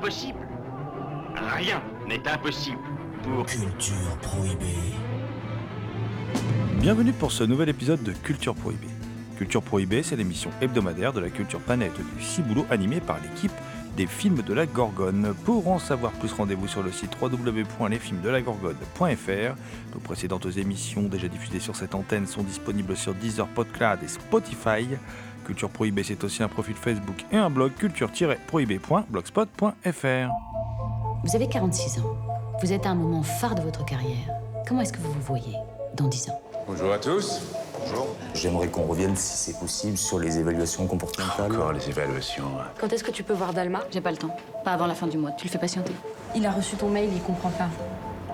Impossible Rien n'est impossible pour... Culture prohibée. Bienvenue pour ce nouvel épisode de Culture Prohibée. Culture Prohibée, c'est l'émission hebdomadaire de la culture planète du Ciboulot animée par l'équipe des films de la Gorgone. Pour en savoir plus, rendez-vous sur le site www.lesfilmsdelagorgone.fr. Nos précédentes émissions déjà diffusées sur cette antenne sont disponibles sur Deezer, Podcloud et Spotify. Culture Prohibée, c'est aussi un profil Facebook et un blog culture-prohibée.blogspot.fr. Vous avez 46 ans. Vous êtes à un moment phare de votre carrière. Comment est-ce que vous vous voyez dans 10 ans? Bonjour à tous. J'aimerais qu'on revienne, si c'est possible, sur les évaluations comportementales. Encore les évaluations. Quand est-ce que tu peux voir Dalma? J'ai pas le temps. Pas avant la fin du mois. Tu le fais patienter. Il a reçu ton mail, il comprend pas.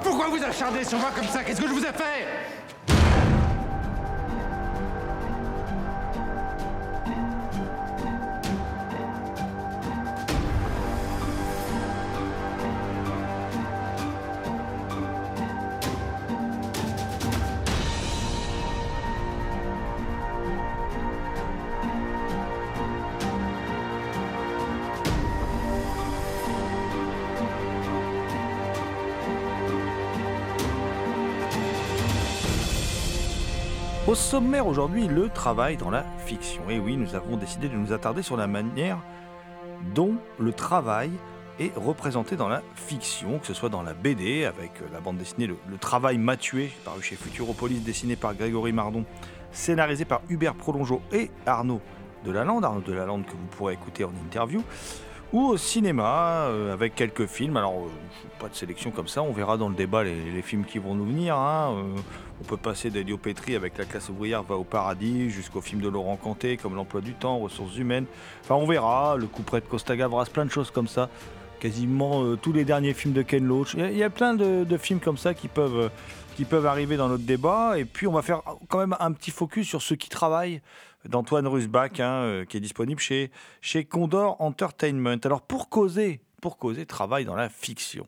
Pourquoi vous acharnez sur moi comme ça? Qu'est-ce que je vous ai fait? Au sommaire aujourd'hui, le travail dans la fiction. Et oui, nous avons décidé de nous attarder sur la manière dont le travail est représenté dans la fiction, que ce soit dans la BD avec euh, la bande dessinée Le, Travail m'a tué, paru chez Futuropolis, dessiné par Grégory Mardon, scénarisé par Hubert Prolongeau et Arnaud Delalande, Arnaud Delalande que vous pourrez écouter en interview, ou au cinéma euh, avec quelques films. Alors, euh, pas de sélection comme ça, on verra dans le débat les, films qui vont nous venir. hein. On peut passer d'Elio Petri avec La classe ouvrière va au paradis jusqu'au film de Laurent Canté comme L'emploi du temps, Ressources humaines. Enfin, on verra, le coup près de Costa Gavras, plein de choses comme ça. Quasiment euh, tous les derniers films de Ken Loach. Il y a- plein de, de films comme ça qui peuvent, euh, qui peuvent arriver dans notre débat. Et puis, on va faire quand même un petit focus sur ceux qui travaillent d'Antoine Rusbach, hein, euh, qui est disponible chez, chez Condor Entertainment. Alors, pour causer, pour causer travail dans la fiction.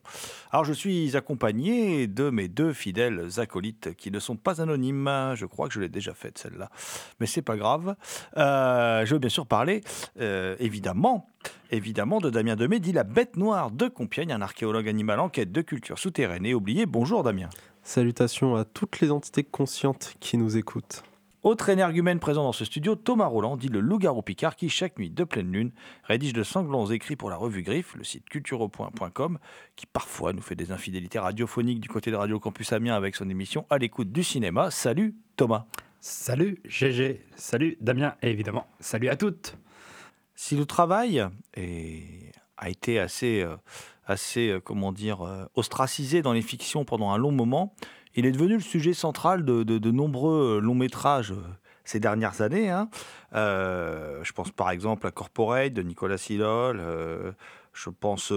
Alors, je suis accompagné de mes deux fidèles acolytes qui ne sont pas anonymes. Je crois que je l'ai déjà faite, celle-là. Mais c'est pas grave. Euh, je veux bien sûr parler, euh, évidemment, évidemment, de Damien Demey, dit la bête noire de Compiègne, un archéologue animal en quête de culture souterraine et oublié. Bonjour, Damien. Salutations à toutes les entités conscientes qui nous écoutent. Autre énergumène présent dans ce studio, Thomas Roland, dit le loup-garou Picard, qui, chaque nuit de pleine lune, rédige de sanglants écrits pour la revue Griffe, le site culturepoint.com, qui parfois nous fait des infidélités radiophoniques du côté de Radio Campus Amiens avec son émission À l'écoute du cinéma. Salut Thomas. Salut GG, salut Damien et évidemment salut à toutes. Si le travail est- a été assez, euh, assez euh, comment dire, euh, ostracisé dans les fictions pendant un long moment, il est devenu le sujet central de, de- nombreux euh, longs métrages euh, ces dernières années. hein. Euh, je pense par exemple à Corporate de Nicolas Silol. euh, je pense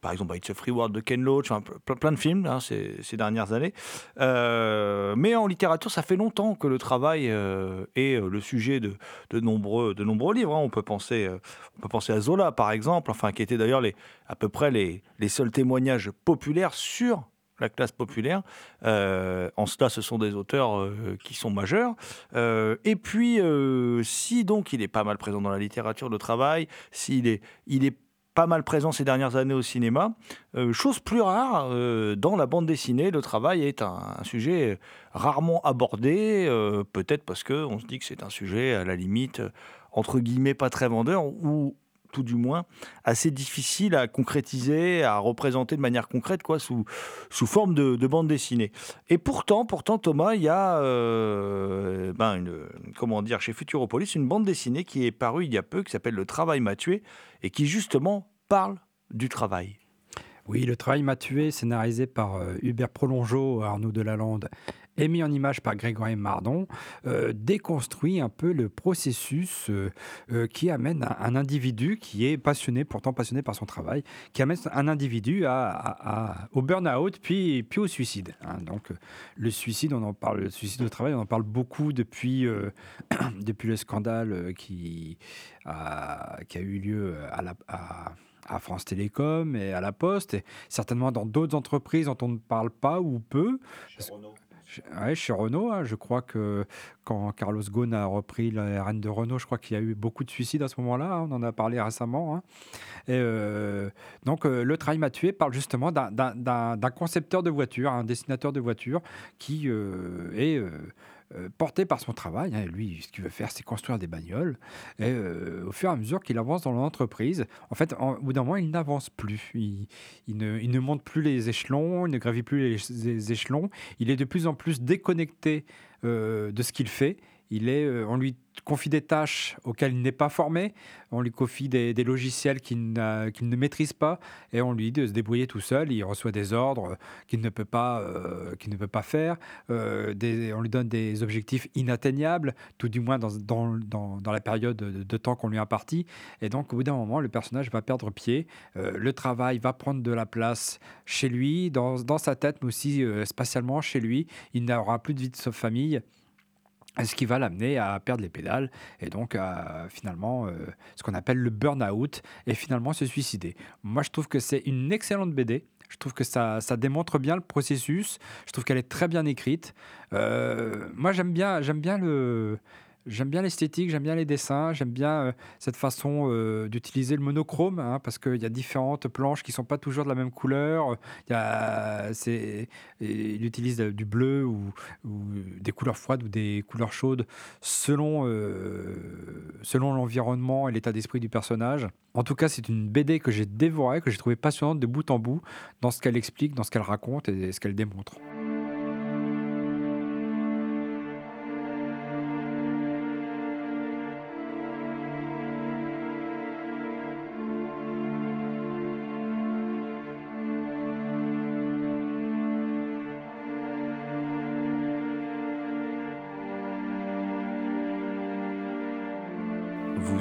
par exemple à It's a Free World de Ken Loach, enfin, plein, de films hein, ces, dernières années. Mais en littérature, ça fait longtemps que le travail est le sujet de, de nombreux, de nombreux livres. hein. On, peut penser, on peut penser à Zola, par exemple, enfin, qui était d'ailleurs à peu près les, les seuls témoignages populaires sur la classe populaire. Euh, en cela, ce sont des auteurs euh, qui sont majeurs. Euh, et puis, si donc il est pas mal présent dans la littérature de travail, s'il est, il est pas mal présent ces dernières années au cinéma, chose plus rare, dans la bande dessinée, le travail est un, sujet rarement abordé, peut-être parce qu'on se dit que c'est un sujet à la limite, entre guillemets, pas très vendeur, ou tout du moins assez difficile à concrétiser, à représenter de manière concrète, quoi, sous, sous forme de, de bande dessinée. Et pourtant, pourtant, Thomas, il y a, euh, ben, une, comment dire, chez Futuropolis, une bande dessinée qui est parue il y a peu, qui s'appelle Le travail m'a tué, et qui justement parle du travail. Oui, Le travail m'a tué, scénarisé par euh, Hubert Prolongeau, Arnaud Delalande et mis en image par Grégory Mardon, euh, déconstruit un peu le processus euh, euh, qui amène un, individu qui est passionné, pourtant passionné par son travail, qui amène un individu à, au burn-out puis, puis au suicide. hein. Donc le suicide, on en parle, le suicide au travail, on en parle beaucoup depuis, depuis le scandale qui a, eu lieu à France Télécom et à la Poste, et certainement dans d'autres entreprises dont on ne parle pas ou peu. Chez Renault, hein, je crois que quand Carlos Ghosn a repris la RN de Renault, je crois qu'il y a eu beaucoup de suicides à ce moment-là. hein, on en a parlé récemment. hein. Euh, donc, euh, Le Travail m'a tué parle justement d'un- concepteur de voitures, un dessinateur de voitures qui euh, est euh, porté par son travail. hein. Lui, ce qu'il veut faire, c'est construire des bagnoles. Et euh, au fur et à mesure qu'il avance dans l'entreprise, en fait, en- au bout d'un moment, il n'avance plus. Il, ne, monte plus les échelons, il ne gravit plus les, les échelons. Il est de plus en plus déconnecté euh, de ce qu'il fait. Il est, euh, on lui confie des tâches auxquelles il n'est pas formé, on lui confie des, logiciels qu'il ne maîtrise pas, et on lui dit de se débrouiller tout seul. Il reçoit des ordres qu'il ne peut pas, euh, qu'il ne peut pas faire. Euh, on lui donne des objectifs inatteignables, tout du moins dans, la période de, temps qu'on lui a imparti. Et donc, au bout d'un moment, le personnage va perdre pied. Le travail va prendre de la place chez lui, dans, sa tête, mais aussi spatialement chez lui. Il n'aura plus de vie de famille. Ce qui va l'amener à perdre les pédales et donc à finalement euh, ce qu'on appelle le burn-out et finalement se suicider. Moi, je trouve que c'est une excellente BD. Je trouve que ça, ça démontre bien le processus. Je trouve qu'elle est très bien écrite. Euh, moi, j'aime bien, j'aime bien le. J'aime bien l'esthétique, j'aime bien les dessins, j'aime bien euh, cette façon euh, d'utiliser le monochrome, hein, parce qu'il y a différentes planches qui sont pas toujours de la même couleur. Il, utilise du bleu ou, des couleurs froides ou des couleurs chaudes selon, euh, selon l'environnement et l'état d'esprit du personnage. En tout cas, c'est une BD que j'ai dévorée, que j'ai trouvée passionnante de bout en bout, dans ce qu'elle explique, dans ce qu'elle raconte et ce qu'elle démontre.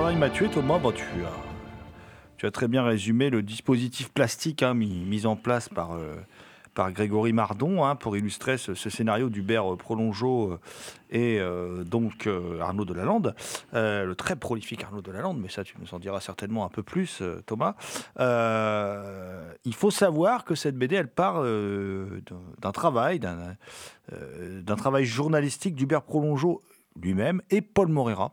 Travail m'a tué, Thomas. Bon, tu, as, tu as très bien résumé le dispositif plastique hein, mis, en place par, euh, Grégory Mardon hein, pour illustrer ce, scénario d'Hubert euh, Prolongeau euh, et donc euh, Arnaud Delalande, euh, le très prolifique Arnaud Delalande, mais ça tu nous en diras certainement un peu plus, Thomas. Il faut savoir que cette BD, elle part d'un- travail, d'un travail journalistique d'Hubert Prolongeau lui-même et Paul Morera.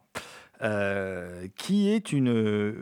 Euh, qui est une,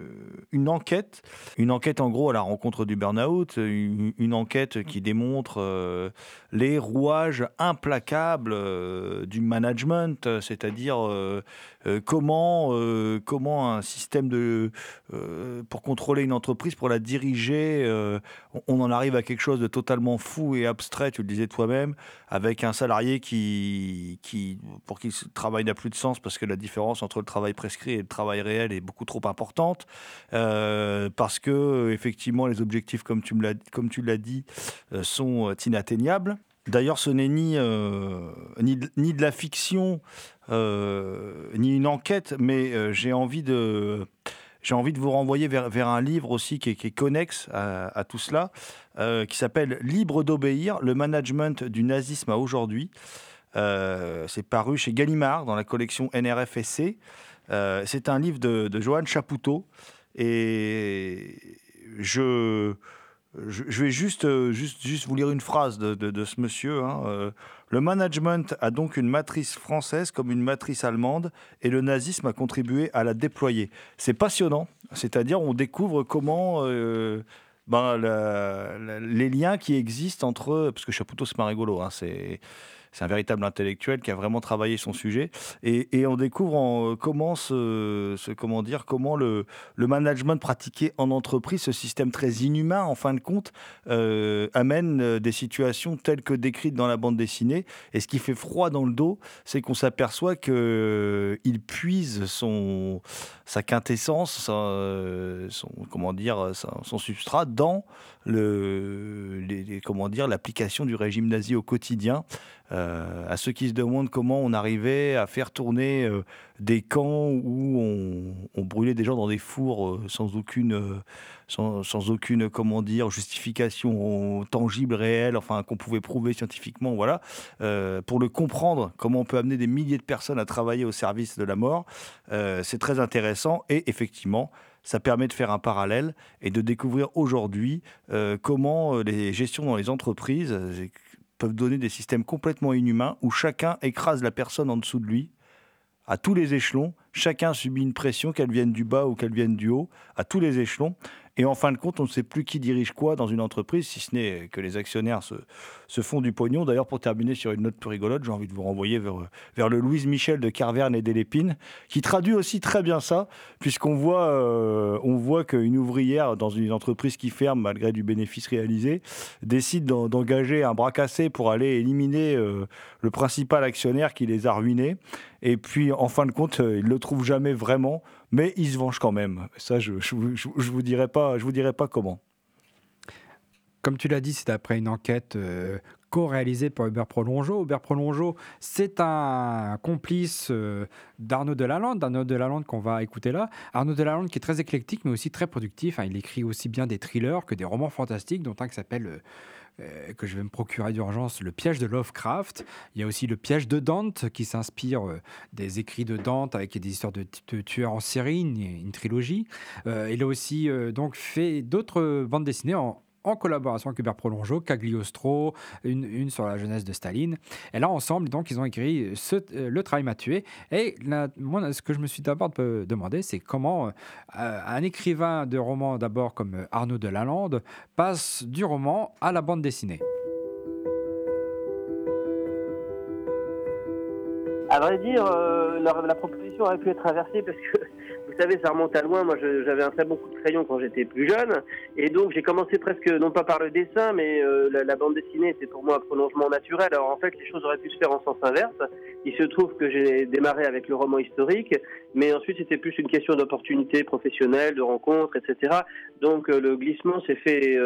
une enquête, une enquête en gros à la rencontre du burn-out, une, enquête qui démontre euh, les rouages implacables euh, du management, c'est-à-dire euh, euh, comment, euh, comment un système de, euh, pour contrôler une entreprise, pour la diriger, euh, on, en arrive à quelque chose de totalement fou et abstrait, tu le disais toi-même, avec un salarié qui, qui pour qui ce travail n'a plus de sens parce que la différence entre le travail prescrit et le travail réel est beaucoup trop importante, euh, parce que effectivement les objectifs, comme tu me l'as, comme tu l'as dit, euh, sont euh, inatteignables. D'ailleurs, ce n'est ni, ni, ni de la fiction, ni une enquête, mais j'ai envie de, j'ai envie de vous renvoyer vers, vers un livre aussi qui est, qui est connexe à, tout cela, qui s'appelle Libre d'obéir, le management du nazisme à aujourd'hui. C'est paru chez Gallimard dans la collection NRFSC. Euh, c'est un livre de, de Johan Chapoutot et je, je, vais juste, euh, juste, juste vous lire une phrase de, de- ce monsieur. hein, euh, le management a donc une matrice française comme une matrice allemande et le nazisme a contribué à la déployer. C'est passionnant, c'est-à-dire on découvre comment ben, les liens qui existent entre... Parce que Chapoutot, c'est pas rigolo, hein, c'est... C'est un véritable intellectuel qui a vraiment travaillé son sujet et, on découvre euh, comment ce, comment dire comment le, le management pratiqué en entreprise, ce système très inhumain en fin de compte, euh, amène euh, des situations telles que décrites dans la bande dessinée. Et ce qui fait froid dans le dos, c'est qu'on s'aperçoit que euh, il puise son sa quintessence, son comment dire, son substrat dans le les- l'application du régime nazi au quotidien. Euh, à ceux qui se demandent comment on arrivait à faire tourner euh, des camps où on, brûlait des gens dans des fours euh, sans aucune, sans, aucune comment dire, justification tangible, réelle, enfin qu'on pouvait prouver scientifiquement. Voilà. Pour le comprendre, comment on peut amener des milliers de personnes à travailler au service de la mort, c'est très intéressant et effectivement. Ça permet de faire un parallèle et de découvrir aujourd'hui comment les gestions dans les entreprises peuvent donner des systèmes complètement inhumains où chacun écrase la personne en dessous de lui à tous les échelons. Chacun subit une pression, qu'elle vienne du bas ou qu'elle vienne du haut, à tous les échelons. Et en fin de compte, on ne sait plus qui dirige quoi dans une entreprise, si ce n'est que les actionnaires se, font du pognon. D'ailleurs, pour terminer sur une note plus rigolote, j'ai envie de vous renvoyer vers, le Louise Michel de Carverne et d'Elépine, qui traduit aussi très bien ça, puisqu'on voit, euh, voit qu'une ouvrière dans une entreprise qui ferme, malgré du bénéfice réalisé, décide d'en- d'engager un bras cassé pour aller éliminer euh, le principal actionnaire qui les a ruinés. Et puis, en fin de compte, euh, il ne le trouve jamais vraiment, mais il se venge quand même. Ça, je ne je, je- je vous, dirai pas, comment. Comme tu l'as dit, c'est après une enquête euh, co-réalisée par Hubert Prolongeau. Hubert Prolongeau, c'est un complice euh, d'Arnaud Delalande, d'Arnaud Delalande qu'on va écouter là. Arnaud Delalande qui est très éclectique, mais aussi très productif. Hein. Il écrit aussi bien des thrillers que des romans fantastiques, dont un qui s'appelle... euh, euh, que je vais me procurer d'urgence, Le piège de Lovecraft. Il y a aussi Le piège de Dante, qui s'inspire des écrits de Dante avec des histoires de, tueurs en série, une, trilogie. Il a aussi donc fait d'autres bandes dessinées en, en collaboration avec Hubert Prolongeau, Cagliostro, une, sur la jeunesse de Staline. Et là, ensemble, donc, ils ont écrit euh, Le travail m'a tué. Et moi, ce que je me suis d'abord demandé, c'est comment euh, un écrivain de roman, d'abord comme Arnaud Delalande, passe du roman à la bande dessinée. À vrai dire, euh, la, proposition aurait pu être inversée parce que, vous savez, ça remonte à loin. Moi, j'avais un très bon coup de crayon quand j'étais plus jeune. Et donc, j'ai commencé presque, non pas par le dessin, mais euh, la, bande dessinée, c'est pour moi un prolongement naturel. Alors, en fait, les choses auraient pu se faire en sens inverse. Il se trouve que j'ai démarré avec le roman historique, mais ensuite, c'était plus une question d'opportunité professionnelle, de rencontres, etc. Donc, euh, le glissement s'est fait...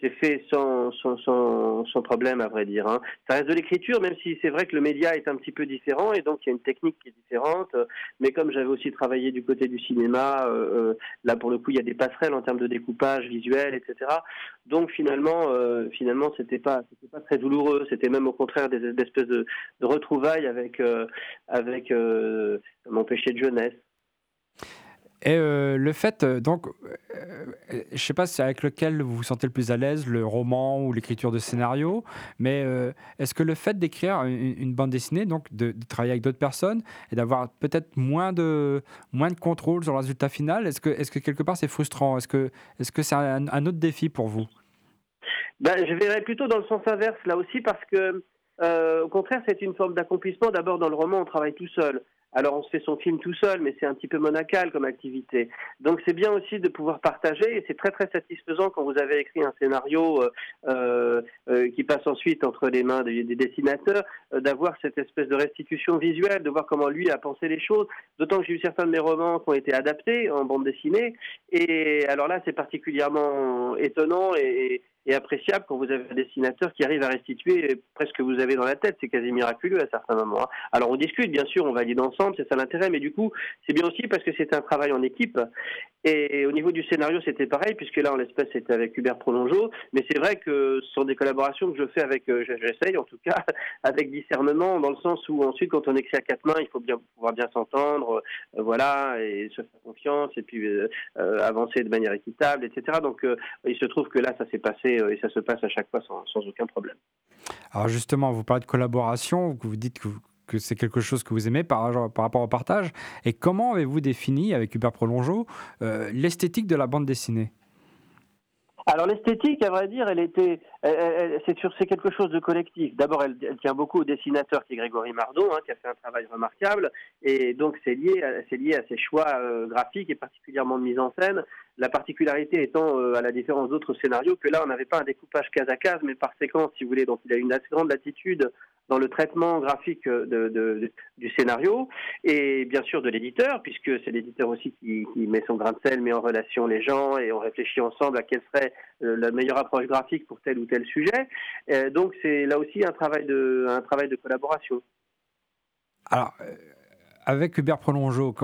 s'est fait sans, sans, sans, problème, à vrai dire. hein. Ça reste de l'écriture, même si c'est vrai que le média est un petit peu différent et donc il y a une technique qui est différente. Mais comme j'avais aussi travaillé du côté du cinéma, euh, euh, là pour le coup il y a des passerelles en termes de découpage visuel, etc. Donc finalement, euh, finalement c'était pas pas très douloureux. C'était même au contraire des, espèces de, retrouvailles avec euh, avec mon péché de jeunesse. Et euh, le fait, euh, donc, euh, je sais pas si avec lequel vous vous sentez le plus à l'aise, le roman ou l'écriture de scénario, mais euh, est-ce que le fait d'écrire une, bande dessinée, donc de, travailler avec d'autres personnes et d'avoir peut-être moins de, moins de contrôle sur le résultat final, est-ce que, quelque part c'est frustrant? Est-ce que c'est -ce que un, un autre défi pour vous? Ben, je verrais plutôt dans le sens inverse là aussi parce que, euh, au contraire, c'est une forme d'accomplissement. D'abord, dans le roman, on travaille tout seul. Alors, on se fait son film tout seul, mais c'est un petit peu monacal comme activité. Donc, c'est bien aussi de pouvoir partager, et c'est très très satisfaisant quand vous avez écrit un scénario euh, euh, euh, qui passe ensuite entre les mains des, des dessinateurs, euh, d'avoir cette espèce de restitution visuelle, de voir comment lui a pensé les choses. D'autant que j'ai eu certains de mes romans qui ont été adaptés en bande dessinée, et alors là, c'est particulièrement étonnant et, et appréciable quand vous avez un dessinateur qui arrive à restituer presque ce que vous avez dans la tête. C'est quasi miraculeux à certains moments. hein. Alors on discute, bien sûr, on valide ensemble, ensemble, c'est ça l'intérêt. Mais du coup, c'est bien aussi parce que c'est un travail en équipe. Et au niveau du scénario, c'était pareil, puisque là, en l'espèce, c'était avec Hubert Prolongeau. Mais c'est vrai que ce sont des collaborations que je fais avec, euh, j'essaye en tout cas, avec discernement, dans le sens où ensuite, quand on écrit à quatre mains, il faut bien pouvoir bien s'entendre, euh, voilà, et se faire confiance, et puis euh, avancer de manière équitable, etc. Donc, il se trouve que là, ça s'est passé, et ça se passe à chaque fois sans, aucun problème. Alors justement, vous parlez de collaboration, vous dites que c'est quelque chose que vous aimez par, par rapport au partage. Et comment avez-vous défini, avec Hubert Prolongeau, euh, l'esthétique de la bande dessinée? Alors l'esthétique, à vrai dire, elle était, c'est quelque chose de collectif. D'abord, elle, tient beaucoup au dessinateur qui est Grégory Mardon, hein, qui a fait un travail remarquable, et donc c'est lié, c'est lié à ses choix euh, graphiques et particulièrement de mise en scène. La particularité étant, euh, à la différence d'autres scénarios, que là, on n'avait pas un découpage case à case, mais par séquence, si vous voulez. Donc, il a une assez grande latitude dans le traitement graphique du scénario et bien sûr de l'éditeur, puisque c'est l'éditeur aussi qui, met son grain de sel, met en relation les gens et on réfléchit ensemble à quelle serait euh, la meilleure approche graphique pour tel ou tel sujet. donc c'est là aussi un travail de, un travail de collaboration. Alors, euh, avec Hubert Prolongeau,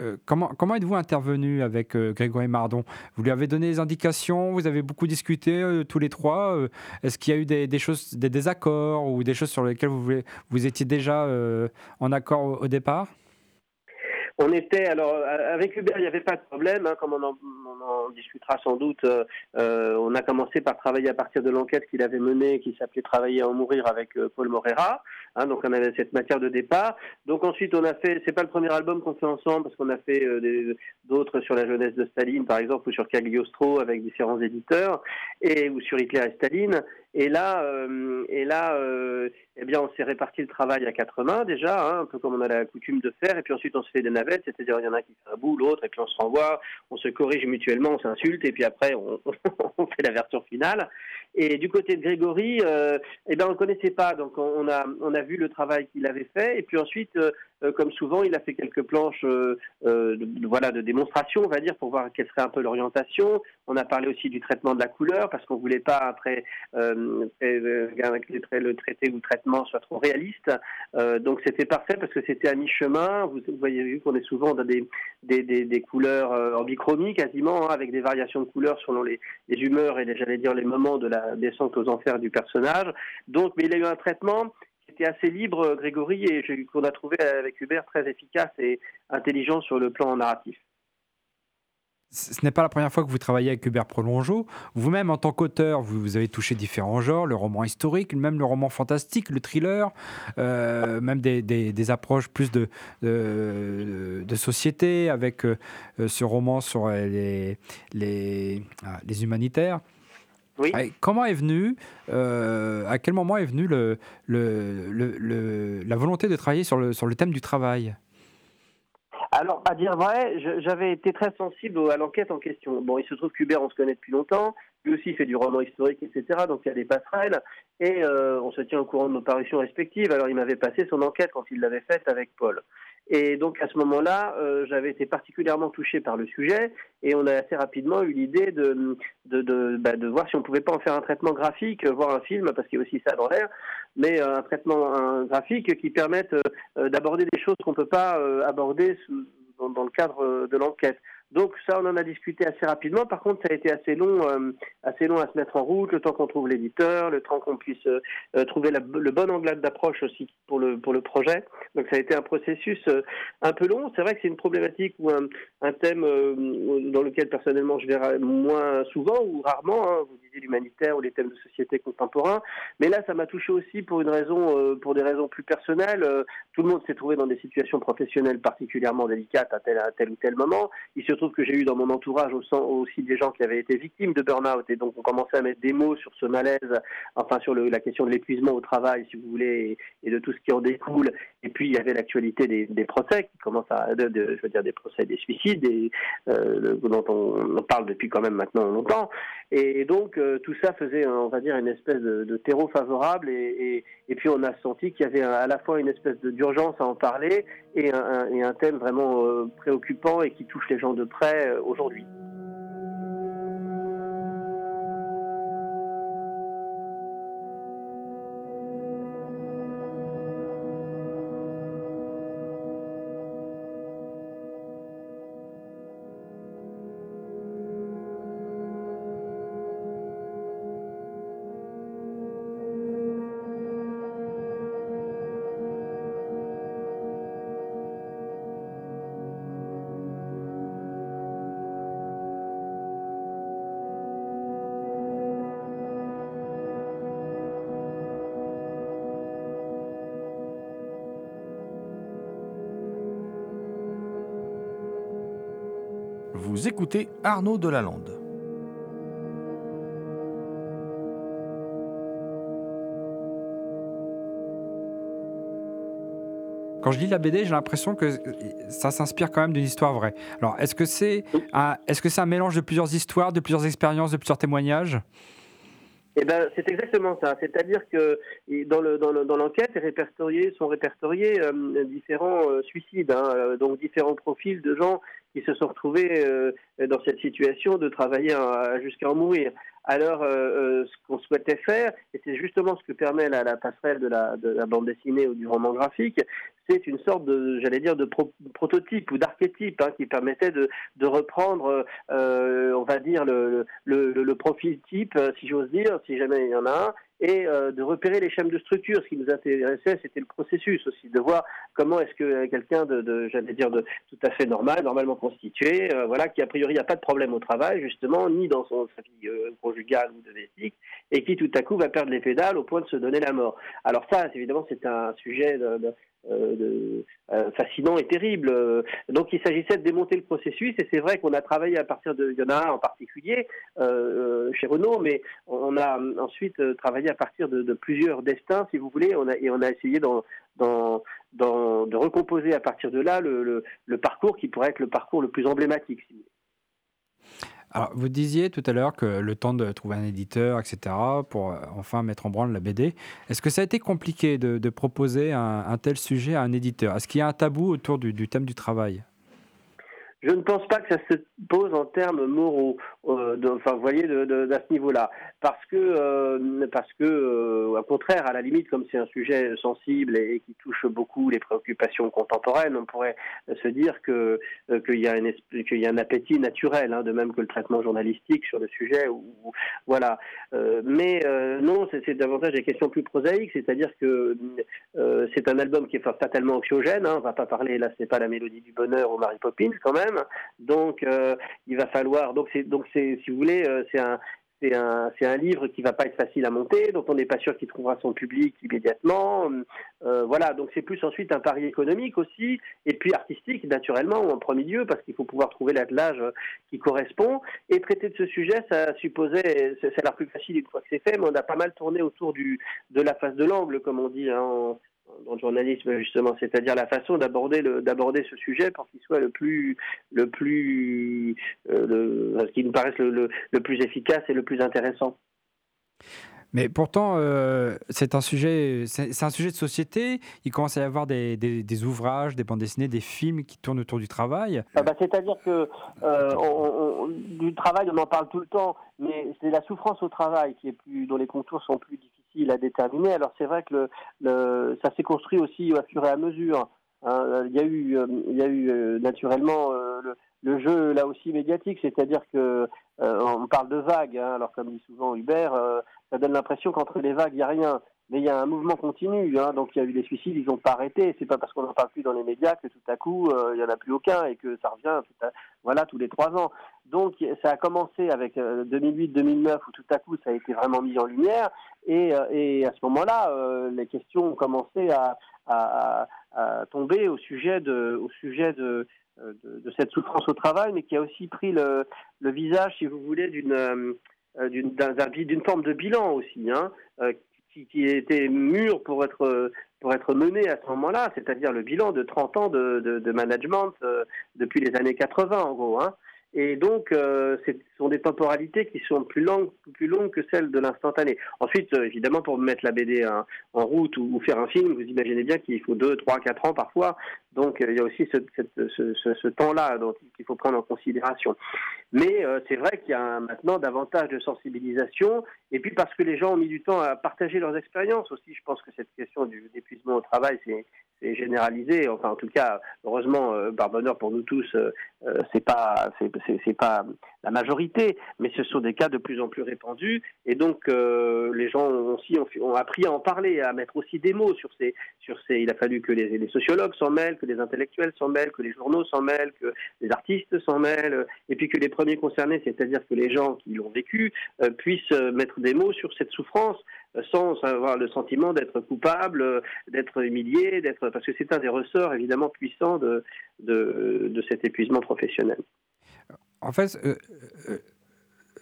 euh, comment, êtes-vous intervenu avec euh, Grégory Mardon? Vous lui avez donné des indications Vous avez beaucoup discuté euh, tous les trois Est-ce qu'il y a eu des, choses, des désaccords ou des choses sur lesquelles vous étiez déjà en accord au départ? On était alors avec Hubert, il n'y avait pas de problème, hein, comme on en, discutera sans doute. Euh, euh, on a commencé par travailler à partir de l'enquête qu'il avait menée, qui s'appelait Travailler à en mourir avec euh, Paul Morera. Hein, donc on avait cette matière de départ. Donc ensuite on a fait, c'est pas le premier album qu'on fait ensemble parce qu'on a fait d'autres sur la jeunesse de Staline par exemple ou sur Cagliostro avec différents éditeurs et ou sur Hitler et Staline. Et là, euh, et là, euh, eh bien, on s'est réparti le travail à quatre mains déjà, hein, un peu comme on a la coutume de faire. Et puis ensuite, on se fait des navettes, c'est-à-dire il y en a qui fait un bout, l'autre, et puis on se renvoie, on se corrige mutuellement, on s'insulte, et puis après, on, on, fait la version finale. Et du côté de Grégory, euh, eh ben, on ne connaissait pas, donc on a, on a vu le travail qu'il avait fait. Et puis ensuite, euh, comme souvent, il a fait quelques planches euh, euh, de, voilà, de démonstration, on va dire, pour voir quelle serait un peu l'orientation. On a parlé aussi du traitement de la couleur, parce qu'on ne voulait pas après euh, le traité ou le traitement soit trop réaliste. donc c'était parfait parce que c'était à mi-chemin. Vous, voyez vu qu'on est souvent dans des, des, des, couleurs en bichromie quasiment, hein, avec des variations de couleurs selon les, les humeurs et j'allais dire les moments de la descente aux enfers du personnage. Donc, mais il a eu un traitement était assez libre, Grégory, et qu'on a trouvé avec Hubert très efficace et intelligent sur le plan narratif. Ce n'est pas la première fois que vous travaillez avec Hubert Prolongeau. Vous-même, en tant qu'auteur, vous, avez touché différents genres, le roman historique, même le roman fantastique, le thriller, euh, même des, approches plus de, société, avec euh, ce roman sur les, ah, les humanitaires. Oui. Comment est venu, euh, à quel moment est venue le, le, le, la volonté de travailler sur le, sur le thème du travail? Alors, à dire vrai, j'avais été très sensible à l'enquête en question. Bon, il se trouve qu'Hubert, on se connaît depuis longtemps. Lui aussi fait du roman historique, etc. Donc, il y a des passerelles. Et euh, on se tient au courant de nos parutions respectives. Alors, il m'avait passé son enquête quand il l'avait faite avec Paul. Et donc à ce moment-là, euh, j'avais été particulièrement touché par le sujet et on a assez rapidement eu l'idée de, bah, voir si on pouvait pas en faire un traitement graphique, voir un film, parce qu'il y a aussi ça dans l'air, mais un traitement graphique qui permette euh, d'aborder des choses qu'on peut pas euh, aborder dans, le cadre de l'enquête. Donc ça, on en a discuté assez rapidement. Par contre, ça a été assez long, euh, assez long à se mettre en route, le temps qu'on trouve l'éditeur, le temps qu'on puisse euh, euh, trouver le bon angle d'approche aussi pour le pour le projet. Donc ça a été un processus un peu long. C'est vrai que c'est une problématique ou un, thème dans lequel personnellement je verrai moins souvent ou rarement. Hein, vous disiez l'humanitaire ou les thèmes de société contemporains. Mais là, ça m'a touché aussi pour une raison, pour des raisons plus personnelles. tout le monde s'est trouvé dans des situations professionnelles particulièrement délicates à tel, à tel ou tel moment. Que j'ai eu dans mon entourage aussi des gens qui avaient été victimes de burn-out et donc on commençait à mettre des mots sur ce malaise, enfin sur la question de l'épuisement au travail, si vous voulez, et, de tout ce qui en découle. Et puis il y avait l'actualité des, procès qui commencent à, je veux dire des procès des suicides, euh, dont on, parle depuis quand même maintenant longtemps. Et donc euh, tout ça faisait, on va dire, une espèce de, terreau favorable. Et, puis on a senti qu'il y avait à la fois une espèce d'urgence à en parler et un, thème vraiment euh, préoccupant et qui touche les gens de près euh, aujourd'hui. Vous écoutez Arnaud Delalande. Quand je lis la BD, j'ai l'impression que ça s'inspire quand même d'une histoire vraie. Alors, est-ce que c'est un, est-ce que c'est un mélange de plusieurs histoires, de plusieurs expériences, de plusieurs témoignages? Eh ben, c'est exactement ça. C'est-à-dire que dans, le, dans, le- dans l'enquête, est répertorié- sont répertoriés euh, différents euh, suicides, hein, euh, donc différents profils de gens qui se sont retrouvés euh, dans cette situation de travailler à- jusqu'à en mourir. Alors, euh, euh, ce qu'on souhaitait faire, et c'est justement ce que permet la, passerelle de la, de la bande dessinée ou du roman graphique, c'est une sorte de, j'allais dire, de pro- prototype ou d'archétype hein, qui permettait de, de reprendre, euh, on va dire, le, le, le, le profil type, euh, si j'ose dire, si jamais il y en a un, et euh, de repérer les schèmes de structure. Ce qui nous intéressait, c'était le processus aussi, de voir comment est-ce que euh, quelqu'un de, de j'allais dire, de tout à fait normal, normalement constitué, euh, voilà, qui a priori n'a pas de problème au travail, justement, ni dans son, sa vie euh, conjugale ou domestique, et qui tout à coup va perdre les pédales au point de se donner la mort. Alors ça, évidemment, c'est un sujet de, de- euh, euh, fascinant et terrible. Euh, Donc il s'agissait de démonter le processus et c'est vrai qu'on a travaillé à partir de, il y en a un en particulier euh, euh, chez Renault, mais on a ensuite travaillé à partir de, plusieurs destins, si vous voulez, et on a essayé de recomposer à partir de là le, parcours qui pourrait être le parcours le plus emblématique. Alors, vous disiez tout à l'heure que le temps de trouver un éditeur, etc., pour euh, enfin mettre en branle la BD, est-ce que ça a été compliqué de, proposer un, tel sujet à un éditeur? Est-ce qu'il y a un tabou autour du thème du travail? Je ne pense pas que ça se pose en termes moraux, euh, enfin, vous voyez, de, d'à ce niveau-là, parce que, euh, parce que, euh, au contraire, à la limite, comme c'est un sujet sensible et, qui touche beaucoup les préoccupations contemporaines, on pourrait se dire que qu'il y a y a un appétit naturel, hein, de même que le traitement journalistique sur le sujet, voilà. Mais non, c'est, davantage des questions plus prosaïques, c'est-à-dire que c'est un album qui est fa- fatalement anxiogène. Hein, on va pas parler là, c'est pas la mélodie du bonheur ou Mary Poppins quand même. Donc euh, il va falloir. Donc c'est donc c'est si vous voulez, euh, c'est un c'est un, c'est un livre qui va pas être facile à monter, dont on n'est pas sûr qu'il trouvera son public immédiatement. Euh, voilà, donc c'est plus ensuite un pari économique aussi, et puis artistique naturellement en premier lieu, parce qu'il faut pouvoir trouver l'attelage qui correspond. Et traiter de ce sujet, ça supposait, c'est c'est la plus facile une fois que c'est fait, mais on a pas mal tourné autour du, de la face de l'angle, comme on dit hein, dans le journalisme justement, c'est-à-dire la façon d'aborder le d'aborder ce sujet pour qu'il soit le plus le plus euh, le, ce qui nous paraisse le, le, le plus efficace et le plus intéressant. Mais pourtant, euh, c'est un sujet, c'est c'est un sujet de société. Il commence à y avoir des, des- des ouvrages, des bandes dessinées, des films qui tournent autour du travail. Ah bah, C'est-à-dire que euh, on- on- du travail, on en parle tout le temps, mais c'est la souffrance au travail qui est plus, dont les contours sont plus difficiles à déterminer. Alors c'est vrai que le, ça s'est construit aussi au fur et à mesure. hein. Il y a eu, euh, il y a eu euh, naturellement euh, le, jeu là aussi médiatique, c'est-à-dire que euh, on parle de vagues. hein. alors comme dit souvent Hubert, euh, ça donne l'impression qu'entre les vagues il n'y a rien. Mais il y a un mouvement continu, hein, donc il y a eu des suicides, ils n'ont pas arrêté. C'est pas parce qu'on n'en parle plus dans les médias que tout à coup euh, il y en a plus aucun et que ça revient, voilà, tous les trois ans. Donc ça a commencé avec euh, 2008-2009 où tout à coup ça a été vraiment mis en lumière et, euh, à ce moment-là euh, les questions ont commencé à, tomber au sujet de, euh, cette souffrance au travail, mais qui a aussi pris le, visage, si vous voulez, d'une euh, euh, forme de bilan aussi, hein, euh, qui, était mûr pour être euh, pour être mené à ce moment-là, c'est-à-dire le bilan de 30 ans de, management euh, depuis les années 80 en gros. Hein. Et donc, euh, ce sont des temporalités qui sont plus longues, plus longues que celles de l'instantané. Ensuite, évidemment, pour mettre la BD en, en route ou, ou faire un film, vous imaginez bien qu'il faut 2, 3, 4 ans parfois. Donc, euh, il y a aussi ce, temps-là qu'il faut prendre en considération. Mais euh, c'est vrai qu'il y a maintenant davantage de sensibilisation. Et puis parce que les gens ont mis du temps à partager leurs expériences aussi, je pense que cette question du d'épuisement au travail, c'est généralisé. Enfin, en tout cas, heureusement, euh, par bonheur pour nous tous, euh, euh, c'est pas c'est pas la majorité, mais ce sont des cas de plus en plus répandus. Et donc, les gens ont aussi ont, appris à en parler, à mettre aussi des mots sur ces sur ces. Il a fallu que les sociologues s'en mêlent, que les intellectuels s'en mêlent, que les journaux s'en mêlent, que les artistes s'en mêlent, et puis que les premiers concernés, c'est-à-dire que les gens qui l'ont vécu, euh, puissent euh, mettre des mots sur cette souffrance euh, sans avoir le sentiment d'être coupable, euh, d'être humilié, d'être parce que c'est un des ressorts évidemment puissants de, de, de cet épuisement professionnel. en fait, euh, euh,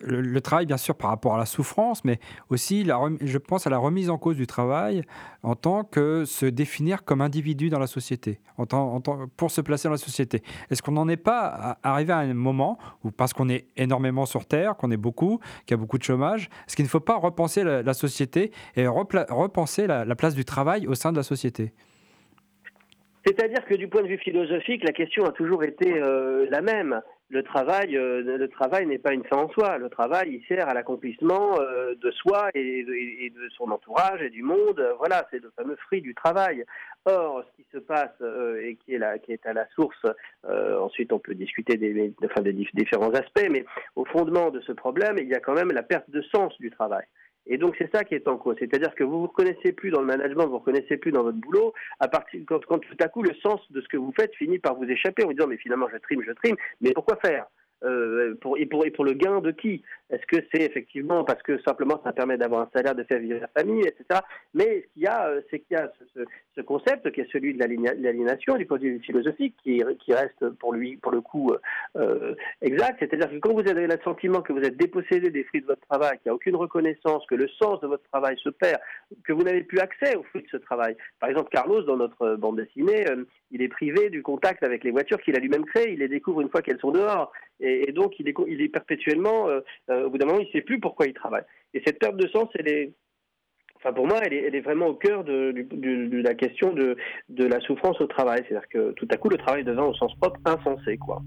le, travail, bien sûr, par rapport à la souffrance, mais aussi, la je pense à la remise en cause du travail en tant que se définir comme individu dans la société, en tant, pour se placer dans la société. Est-ce qu'on n'en est pas arrivé à un moment où, parce qu'on est énormément sur Terre, qu'on est beaucoup, qu'il y a beaucoup de chômage, est-ce qu'il ne faut pas repenser la, société et repenser la, place du travail au sein de la société? C'est-à-dire que du point de vue philosophique, la question a toujours été euh, la même le travail, euh, le travail n'est pas une fin en soi. Le travail, il sert à l'accomplissement euh, de soi et de, son entourage et du monde. Voilà, c'est le fameux fruit du travail. Or, ce qui se passe euh, et qui est, à la source, ensuite on peut discuter des, des différents aspects, mais au fondement de ce problème, il y a quand même la perte de sens du travail. Et donc c'est ça qui est en cause, c'est-à-dire que vous vous reconnaissez plus dans le management, vous vous reconnaissez plus dans votre boulot, à partir quand, tout à coup le sens de ce que vous faites finit par vous échapper en vous disant mais finalement je trime, je trime, mais pourquoi faire? Euh, pour, et, pour, et pour le gain de qui? Est-ce que c'est effectivement parce que simplement ça permet d'avoir un salaire, de faire vivre la famille, etc. Mais ce qu'il y a, euh, c'est qu'il y a ce, ce, concept qui est celui de l'aliénation du point de vue philosophique, qui, qui reste pour lui, pour le coup, euh, exact. C'est-à-dire que quand vous avez le sentiment que vous êtes dépossédé des fruits de votre travail, qu'il n'y a aucune reconnaissance, que le sens de votre travail se perd, que vous n'avez plus accès aux fruits de ce travail. Par exemple, Carlos, dans notre bande dessinée, il est privé du contact avec les voitures qu'il a lui-même créées. Il les découvre une fois qu'elles sont dehors. Et, donc, il est, perpétuellement, euh, euh, au bout d'un moment, il ne sait plus pourquoi il travaille. Et cette perte de sens, elle est, enfin pour moi, elle est, vraiment au cœur de, la question de, de la souffrance au travail. C'est-à-dire que tout à coup, le travail devient au sens propre insensé, quoi.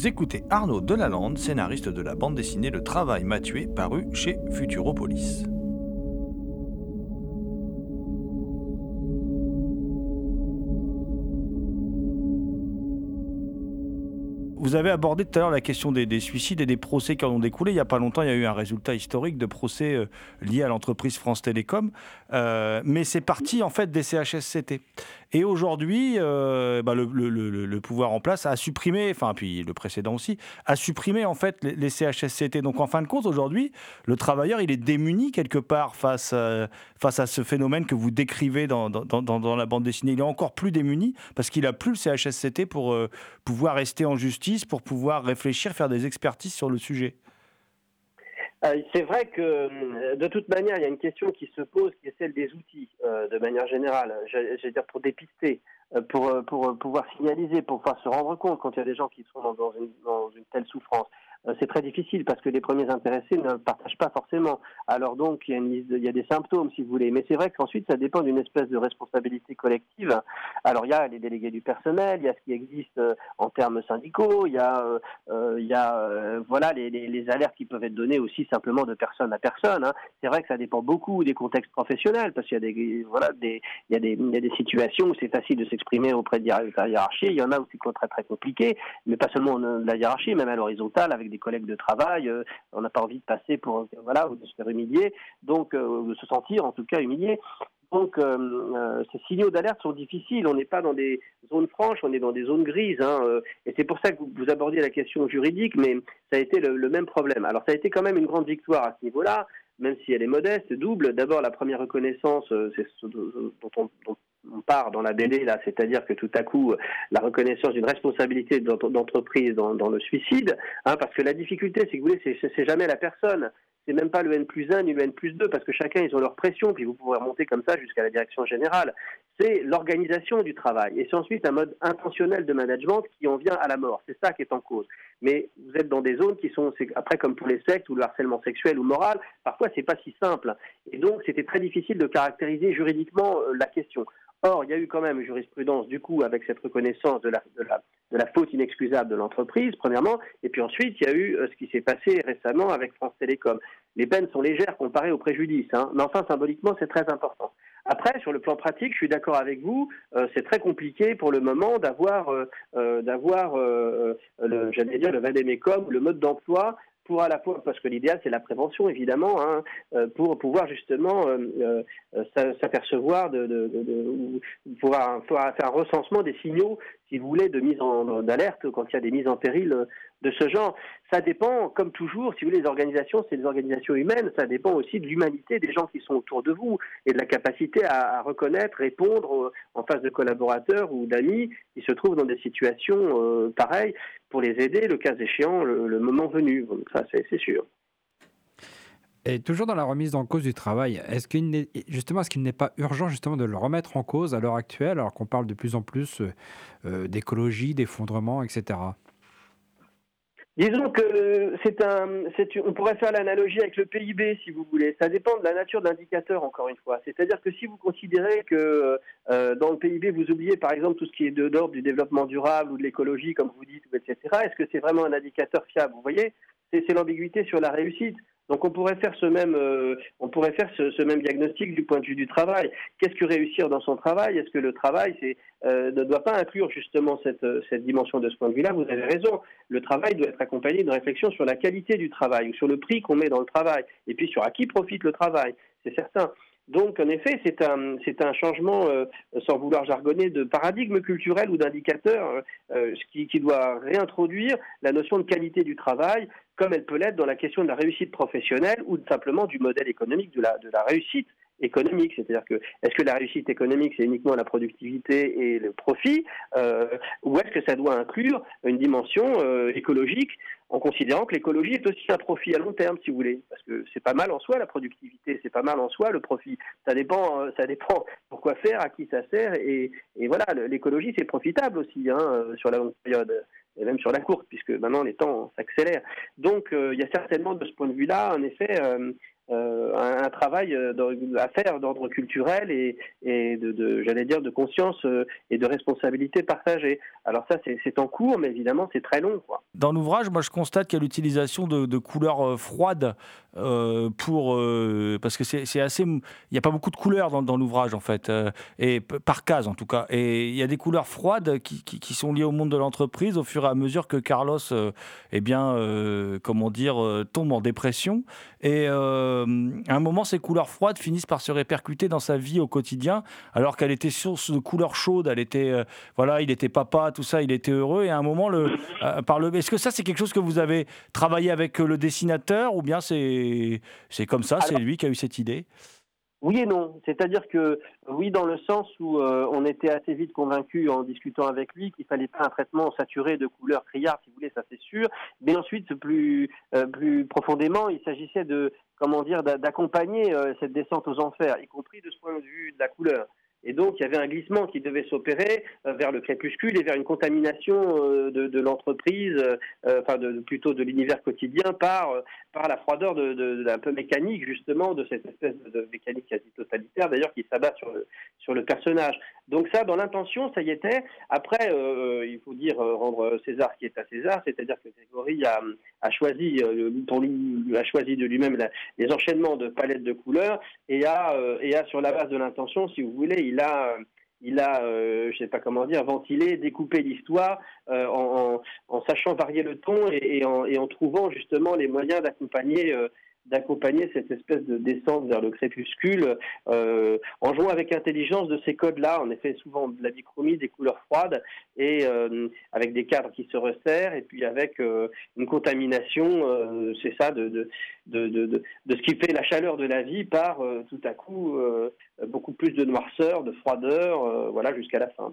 Vous écoutez Arnaud Delalande, scénariste de la bande dessinée Le Travail m'a tué, paru chez Futuropolis. Vous avez abordé tout à l'heure la question des, suicides et des procès qui en ont découlé. Il n'y a pas longtemps, il y a eu un résultat historique de procès euh, lié à l'entreprise France Télécom. Euh, mais c'est parti en fait des CHSCT. Et aujourd'hui, euh, bah, le, pouvoir en place a supprimé, enfin puis le précédent aussi, a supprimé en fait les, CHSCT. Donc en fin de compte, aujourd'hui, le travailleur, il est démuni quelque part face, face à ce phénomène que vous décrivez dans, la bande dessinée. Il est encore plus démuni parce qu'il n'a plus le CHSCT pour pouvoir rester en justice pour pouvoir réfléchir, faire des expertises sur le sujet euh, c'est vrai que euh, de toute manière, il y a une question qui se pose, qui est celle des outils, euh, de manière générale. Je, dire pour dépister, pour, pour pouvoir signaliser, pour pouvoir se rendre compte quand il y a des gens qui sont dans une telle souffrance. Euh, c'est très difficile parce que les premiers intéressés ne partagent pas forcément. Alors donc, il y a, des symptômes, si vous voulez. Mais c'est vrai qu'ensuite, ça dépend d'une espèce de responsabilité collective. Alors, il y a les délégués du personnel, il y a ce qui existe euh, en termes syndicaux, il y a, euh, il y a voilà, les, alertes qui peuvent être données aussi simplement de personne à personne. Hein. C'est vrai que ça dépend beaucoup des contextes professionnels parce qu'il y a des, voilà, il y a des, il y a des situations où c'est facile de s'exprimer auprès de la hiérarchie. Il y en a où c'est très, très compliqué, mais pas seulement de la hiérarchie, même à l'horizontale avec des collègues de travail. Euh, on n'a pas envie de passer pour voilà ou de se faire humilier, donc euh, de se sentir en tout cas humilié. Donc euh, ces signaux d'alerte sont difficiles. On n'est pas dans des zones franches, on est dans des zones grises. Hein, et c'est pour ça que vous, vous, abordiez la question juridique, mais ça a été le, même problème. Alors ça a été quand même une grande victoire à ce niveau-là, même si elle est modeste, double. D'abord la première reconnaissance, c'est ce dont on, part dans la BD là, c'est-à-dire que tout à coup la reconnaissance d'une responsabilité d'entreprise dans, le suicide, hein, parce que la difficulté, que vous voulez, c'est jamais la personne, c'est même pas le N plus 1 ni le N plus 2, parce que chacun ils ont leur pression, puis vous pouvez remonter comme ça jusqu'à la direction générale. c'est l'organisation du travail. Et c'est ensuite un mode intentionnel de management qui en vient à la mort. C'est ça qui est en cause. Mais vous êtes dans des zones qui sont, après comme pour les sectes ou le harcèlement sexuel ou moral, parfois c'est pas si simple. Et donc c'était très difficile de caractériser juridiquement euh, la question. Or, il y a eu quand même une jurisprudence, du coup, avec cette reconnaissance de la, faute inexcusable de l'entreprise, premièrement, et puis ensuite, il y a eu euh, ce qui s'est passé récemment avec France Télécom. Les peines sont légères comparées au préjudice, hein, mais enfin, symboliquement, c'est très important. Après, sur le plan pratique, je suis d'accord avec vous, euh, c'est très compliqué pour le moment d'avoir, euh, d'avoir, j'allais dire, le vadémécom, le mode d'emploi pour à la fois, parce que l'idéal c'est la prévention évidemment, hein, euh, pour pouvoir justement euh, euh, s'apercevoir de, pouvoir faire un recensement des signaux, si vous voulez, de mise en d'alerte quand il y a des mises en péril de ce genre. Ça dépend, comme toujours, si vous voulez, les organisations, c'est des organisations humaines, ça dépend aussi de l'humanité des gens qui sont autour de vous et de la capacité à, reconnaître, répondre en face de collaborateurs ou d'amis qui se trouvent dans des situations euh, pareilles pour les aider, le cas échéant, le, moment venu. Ça, c'est sûr. Et toujours dans la remise en cause du travail, est-ce qu'il justement, qu'il n'est pas urgent justement de le remettre en cause à l'heure actuelle, alors qu'on parle de plus en plus euh, d'écologie, d'effondrement, etc. Disons que c'est un, on pourrait faire l'analogie avec le PIB si vous voulez. Ça dépend de la nature de l'indicateur encore une fois. C'est-à-dire que si vous considérez que euh, dans le PIB vous oubliez par exemple tout ce qui est de l'ordre du développement durable ou de l'écologie comme vous dites, etc. Est-ce que c'est vraiment un indicateur fiable? Vous voyez, c'est l'ambiguïté sur la réussite. Donc on pourrait faire ce même, euh, pourrait faire ce, même diagnostic du point de vue du travail. Qu'est-ce que réussir dans son travail? Est-ce que le travail euh, ne doit pas inclure justement cette, cette dimension de ce point de vue-là? Vous avez raison. Le travail doit être accompagné de réflexion sur la qualité du travail ou sur le prix qu'on met dans le travail et puis sur à qui profite le travail. C'est certain. Donc, en effet, c'est un, changement, euh, sans vouloir jargonner, de paradigme culturel ou d'indicateur euh, qui, qui, doit réintroduire la notion de qualité du travail, comme elle peut l'être dans la question de la réussite professionnelle ou simplement du modèle économique de la réussite économique. C'est-à-dire que est-ce que la réussite économique, c'est uniquement la productivité et le profit, euh, ou est-ce que ça doit inclure une dimension euh, écologique en considérant que l'écologie est aussi un profit à long terme, si vous voulez, parce que c'est pas mal en soi la productivité, c'est pas mal en soi le profit. Ça dépend, euh, ça dépend pourquoi faire, à qui ça sert, et, voilà, l'écologie c'est profitable aussi hein, sur la longue période et même sur la courte, puisque maintenant les temps s'accélèrent. Donc il y a certainement de ce point de vue-là, en effet, un, travail euh, à faire d'ordre culturel et, de, j'allais dire, de conscience euh, et de responsabilité partagée. Alors ça, c'est en cours, mais évidemment, c'est très long. Dans l'ouvrage, moi, je constate qu'il y a l'utilisation de, couleurs froides euh, pour euh, parce que c'est assez il n'y a pas beaucoup de couleurs dans, l'ouvrage en fait euh, et par case en tout cas et il y a des couleurs froides qui sont liées au monde de l'entreprise au fur et à mesure que Carlos eh bien comment dire tombe en dépression et à un moment ces couleurs froides finissent par se répercuter dans sa vie au quotidien alors qu'elle était source de couleurs chaudes. Elle était voilà il était papa tout ça il était heureux. Et à un moment le par le est-ce que ça c'est quelque chose que vous avez travaillé avec le dessinateur ou bien c'est c'est comme ça, c'est lui qui a eu cette idée? Oui et non. C'est-à-dire que oui, dans le sens où euh, on était assez vite convaincu en discutant avec lui qu'il fallait pas un traitement saturé de couleurs criardes, si vous voulez, ça c'est sûr. Mais ensuite, plus euh, plus profondément, il s'agissait de comment dire d'accompagner euh, cette descente aux enfers, y compris de ce point de vue de la couleur. Et donc, il y avait un glissement qui devait s'opérer euh, vers le crépuscule et vers une contamination euh, de, l'entreprise, euh, enfin de, plutôt de l'univers quotidien par, par la froideur de, un peu mécanique, justement, de cette espèce de, mécanique quasi totalitaire, d'ailleurs, qui s'abat sur le, sur le personnage. Donc ça, dans l'intention, ça y était. Après, il faut dire rendre César qui est à César, c'est-à-dire que Grégory a, a choisi, lui, a choisi de lui-même les enchaînements de palettes de couleurs et a, et a sur la base de l'intention, si vous voulez, il a, il a, euh, je sais pas comment dire, ventilé, découpé l'histoire euh, en, sachant varier le ton et, et, en, et, en, trouvant justement les moyens d'accompagner euh, d'accompagner cette espèce de descente vers le crépuscule euh, en jouant avec intelligence de ces codes-là. En effet, souvent de la bichromie, des couleurs froides et euh, avec des cadres qui se resserrent et puis avec euh, une contamination, c'est ça, de de, de, de, de, ce qui fait la chaleur de la vie par tout à coup beaucoup plus de noirceur, de froideur, voilà, jusqu'à la fin.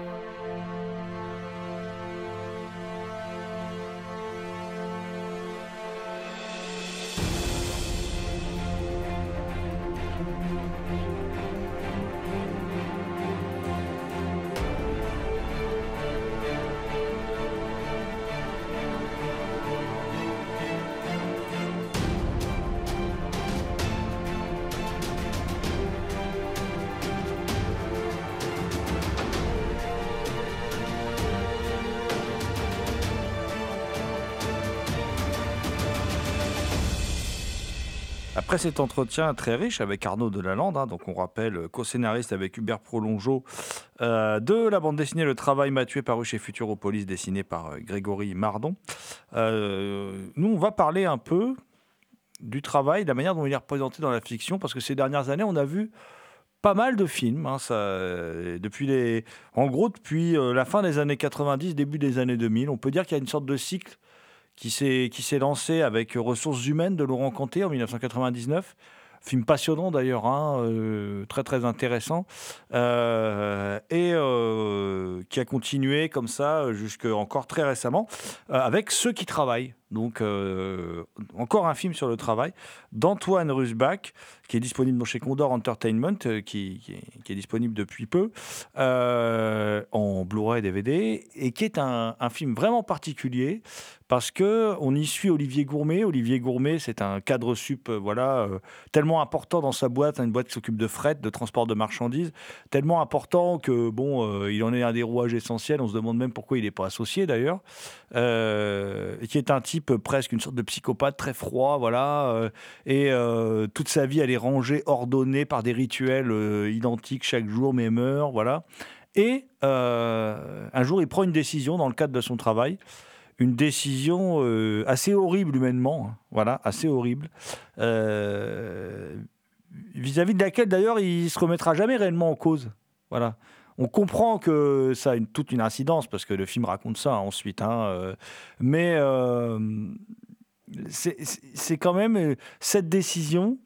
Cet entretien très riche avec Arnaud Delalande, hein, donc on rappelle co-scénariste avec Hubert Prolongeau euh, de la bande dessinée Le Travail m'a tué paru chez Futuropolis, dessinée par euh, Grégory Mardon. Euh, nous, on va parler un peu du travail, de la manière dont il est représenté dans la fiction, parce que ces dernières années, on a vu pas mal de films. hein, depuis les, en gros, depuis la fin des années 90, début des années 2000, on peut dire qu'il y a une sorte de cycle qui s'est lancé avec Ressources humaines de Laurent Canté en 1999. Film passionnant d'ailleurs, hein, euh, très très intéressant, euh, et euh, qui a continué comme ça jusque encore très récemment euh, avec ceux qui travaillent. Donc euh, encore un film sur le travail d'Antoine Rusbach qui est disponible chez Condor Entertainment, euh, qui, est, disponible depuis peu euh, en Blu-ray DVD et qui est un, film vraiment particulier parce que on y suit Olivier Gourmet. Olivier Gourmet, c'est un cadre sup, voilà, tellement important dans sa boîte, hein, une boîte qui s'occupe de fret, de transport de marchandises, tellement important que bon, il en est un des rouages essentiels. On se demande même pourquoi il n'est pas associé d'ailleurs. Et qui est un type presque une sorte de psychopathe très froid, voilà. euh, et euh, toute sa vie, elle est rangée, ordonnée par des rituels euh, identiques chaque jour, même heure, voilà. Et euh, un jour, il prend une décision dans le cadre de son travail une décision euh, assez horrible humainement, hein, voilà, assez horrible, euh, vis-à-vis de laquelle d'ailleurs il se remettra jamais réellement en cause, voilà. On comprend que ça a une, toute une incidence parce que le film raconte ça ensuite, hein, euh, mais euh, c'est quand même euh, cette décision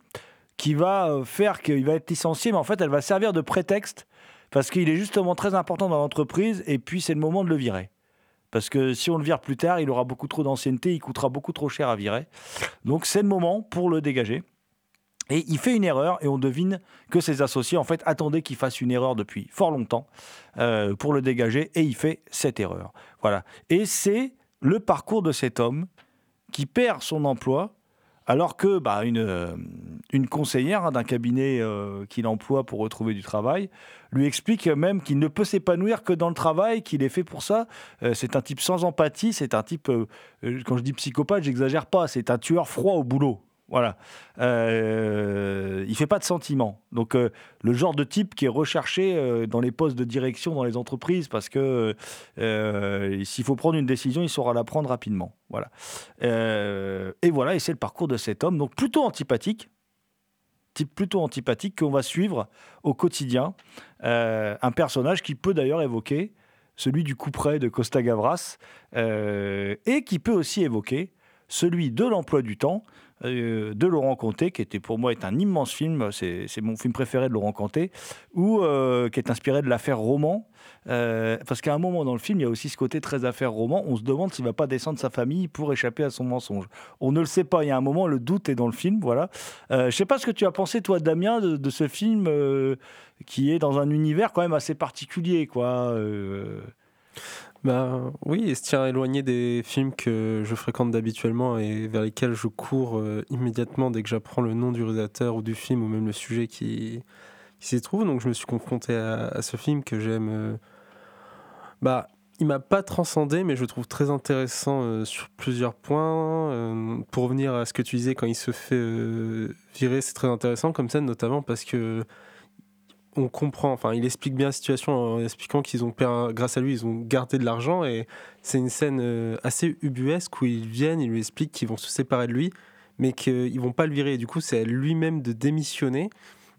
qui va faire qu'il va être licencié, mais en fait elle va servir de prétexte parce qu'il est justement très important dans l'entreprise et puis c'est le moment de le virer. Parce que si on le vire plus tard, il aura beaucoup trop d'ancienneté, il coûtera beaucoup trop cher à virer. Donc c'est le moment pour le dégager. Et il fait une erreur et on devine que ses associés en fait attendaient qu'il fasse une erreur depuis fort longtemps euh, pour le dégager et il fait cette erreur. Voilà. Et c'est le parcours de cet homme qui perd son emploi alors que bah, une, euh, une conseillère hein, d'un cabinet euh, qu'il emploie pour retrouver du travail lui explique même qu'il ne peut s'épanouir que dans le travail, qu'il est fait pour ça. C'est un type sans empathie, c'est un type, quand je dis psychopathe, j'exagère pas, c'est un tueur froid au boulot. Voilà. Euh, il fait pas de sentiments. Donc, euh, le genre de type qui est recherché euh, dans les postes de direction dans les entreprises parce que euh, s'il faut prendre une décision, il saura la prendre rapidement. Voilà. Et voilà, et c'est le parcours de cet homme, donc plutôt antipathique, type plutôt antipathique qu'on va suivre au quotidien. Un personnage qui peut d'ailleurs évoquer celui du couperet de Costa Gavras et qui peut aussi évoquer celui de l'emploi du temps euh, de Laurent Conté, qui était pour moi est un immense film, c'est mon film préféré de Laurent Conté, ou euh, qui est inspiré de l'affaire Roman, euh, parce qu'à un moment dans le film, il y a aussi ce côté très affaire Roman, on se demande s'il va pas descendre sa famille pour échapper à son mensonge. On ne le sait pas, il y a un moment, le doute est dans le film, voilà. Je sais pas ce que tu as pensé, toi, Damien, de, de ce film qui est dans un univers quand même assez particulier, quoi. Bah oui, il se tient éloigné des films que je fréquente d'habituellement et vers lesquels je cours euh, immédiatement dès que j'apprends le nom du réalisateur ou du film ou même le sujet qui, qui s'y trouve. Donc je me suis confronté à, ce film que j'aime. euh, bah, il m'a pas transcendé, mais je trouve très intéressant euh, sur plusieurs points. Euh, pour revenir à ce que tu disais, quand il se fait virer, c'est très intéressant comme scène, notamment parce que on comprend, enfin, il explique bien la situation en expliquant qu'ils ont, per- grâce à lui, ils ont gardé de l'argent et c'est une scène euh, assez ubuesque où ils viennent, ils lui expliquent qu'ils vont se séparer de lui, mais qu'ils vont pas le virer. Et du coup, c'est à lui-même de démissionner.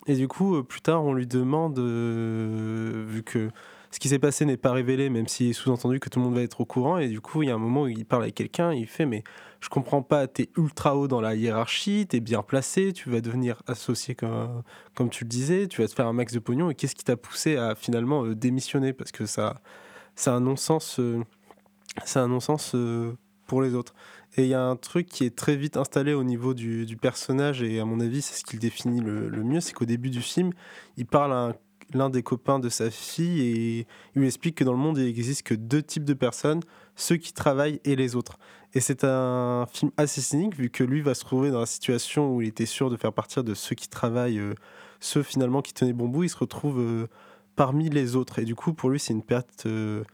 Et du coup, euh, plus tard, on lui demande, euh, vu que ce qui s'est passé n'est pas révélé, même si sous-entendu que tout le monde va être au courant, et du coup, il y a un moment où il parle avec quelqu'un, il fait, mais je comprends pas, tu es ultra haut dans la hiérarchie, tu es bien placé, tu vas devenir associé comme, tu le disais, tu vas te faire un max de pognon, et qu'est-ce qui t'a poussé à finalement euh, démissionner? Parce que ça, c'est un non-sens, euh, c'est un non-sens euh, pour les autres. Et il y a un truc qui est très vite installé au niveau du, personnage, et à mon avis, c'est ce qu'il définit le, mieux, c'est qu'au début du film, il parle à un l'un des copains de sa fille et il lui explique que dans le monde, il existe que deux types de personnes, ceux qui travaillent et les autres. Et c'est un film assez cynique vu que lui va se trouver dans la situation où il était sûr de faire partir de ceux qui travaillent, euh, ceux finalement qui tenaient bon bout, il se retrouve euh, parmi les autres. Et du coup, pour lui, c'est une perte euh,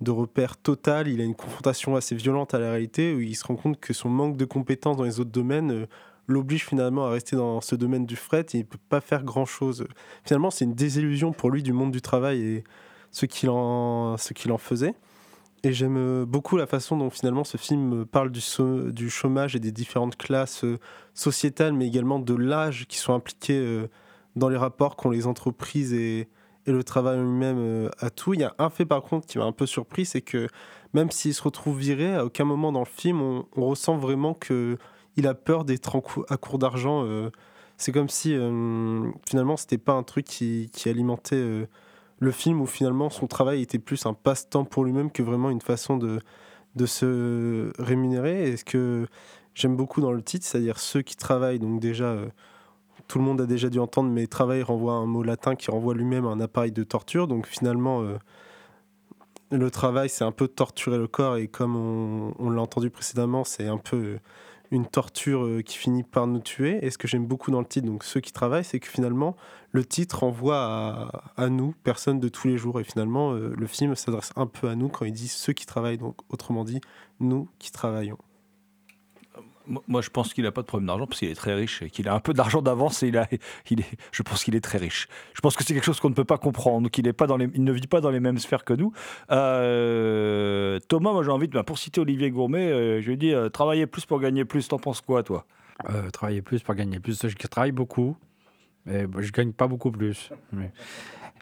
de repère totale. Il a une confrontation assez violente à la réalité où il se rend compte que son manque de compétences dans les autres domaines l'oblige finalement à rester dans ce domaine du fret et il peut pas faire grand-chose. Finalement, c'est une désillusion pour lui du monde du travail et ce qu'il en, ce qu'il en faisait. Et j'aime beaucoup la façon dont finalement ce film parle du, chômage et des différentes classes euh, sociétales, mais également de l'âge qui sont impliqués euh, dans les rapports qu'ont les entreprises et, le travail lui-même euh, à tout. Il y a un fait par contre qui m'a un peu surpris, c'est que même s'il se retrouve viré, à aucun moment dans le film on, ressent vraiment que il a peur d'être à court d'argent. Euh, c'est comme si euh, finalement c'était pas un truc qui, alimentait euh, le film où finalement son travail était plus un passe-temps pour lui-même que vraiment une façon de, de se rémunérer. Et ce que j'aime beaucoup dans le titre, c'est-à-dire ceux qui travaillent, donc déjà tout le monde a déjà dû entendre, mais travail renvoie à un mot latin qui renvoie lui-même à un appareil de torture. Donc finalement, le travail, c'est un peu torturer le corps, et comme on l'a entendu précédemment, c'est un peu une torture euh, qui finit par nous tuer. Et ce que j'aime beaucoup dans le titre, donc ceux qui travaillent, c'est que finalement, le titre renvoie à, nous, personnes de tous les jours. Et finalement, euh, le film s'adresse un peu à nous quand il dit ceux qui travaillent, donc autrement dit, nous qui travaillons. Moi, je pense qu'il n'a pas de problème d'argent parce qu'il est très riche et qu'il a un peu d'argent d'avance et il a, il est, je pense qu'il est très riche. Je pense que c'est quelque chose qu'on ne peut pas comprendre, qu'il pas dans les, il ne vit pas dans les mêmes sphères que nous. Euh, Thomas, moi j'ai envie de, bah, pour citer Olivier Gourmet, euh, je lui dis euh, travailler plus pour gagner plus. T'en penses quoi, toi? Travailler plus pour gagner plus. Je travaille beaucoup, je gagne pas beaucoup plus.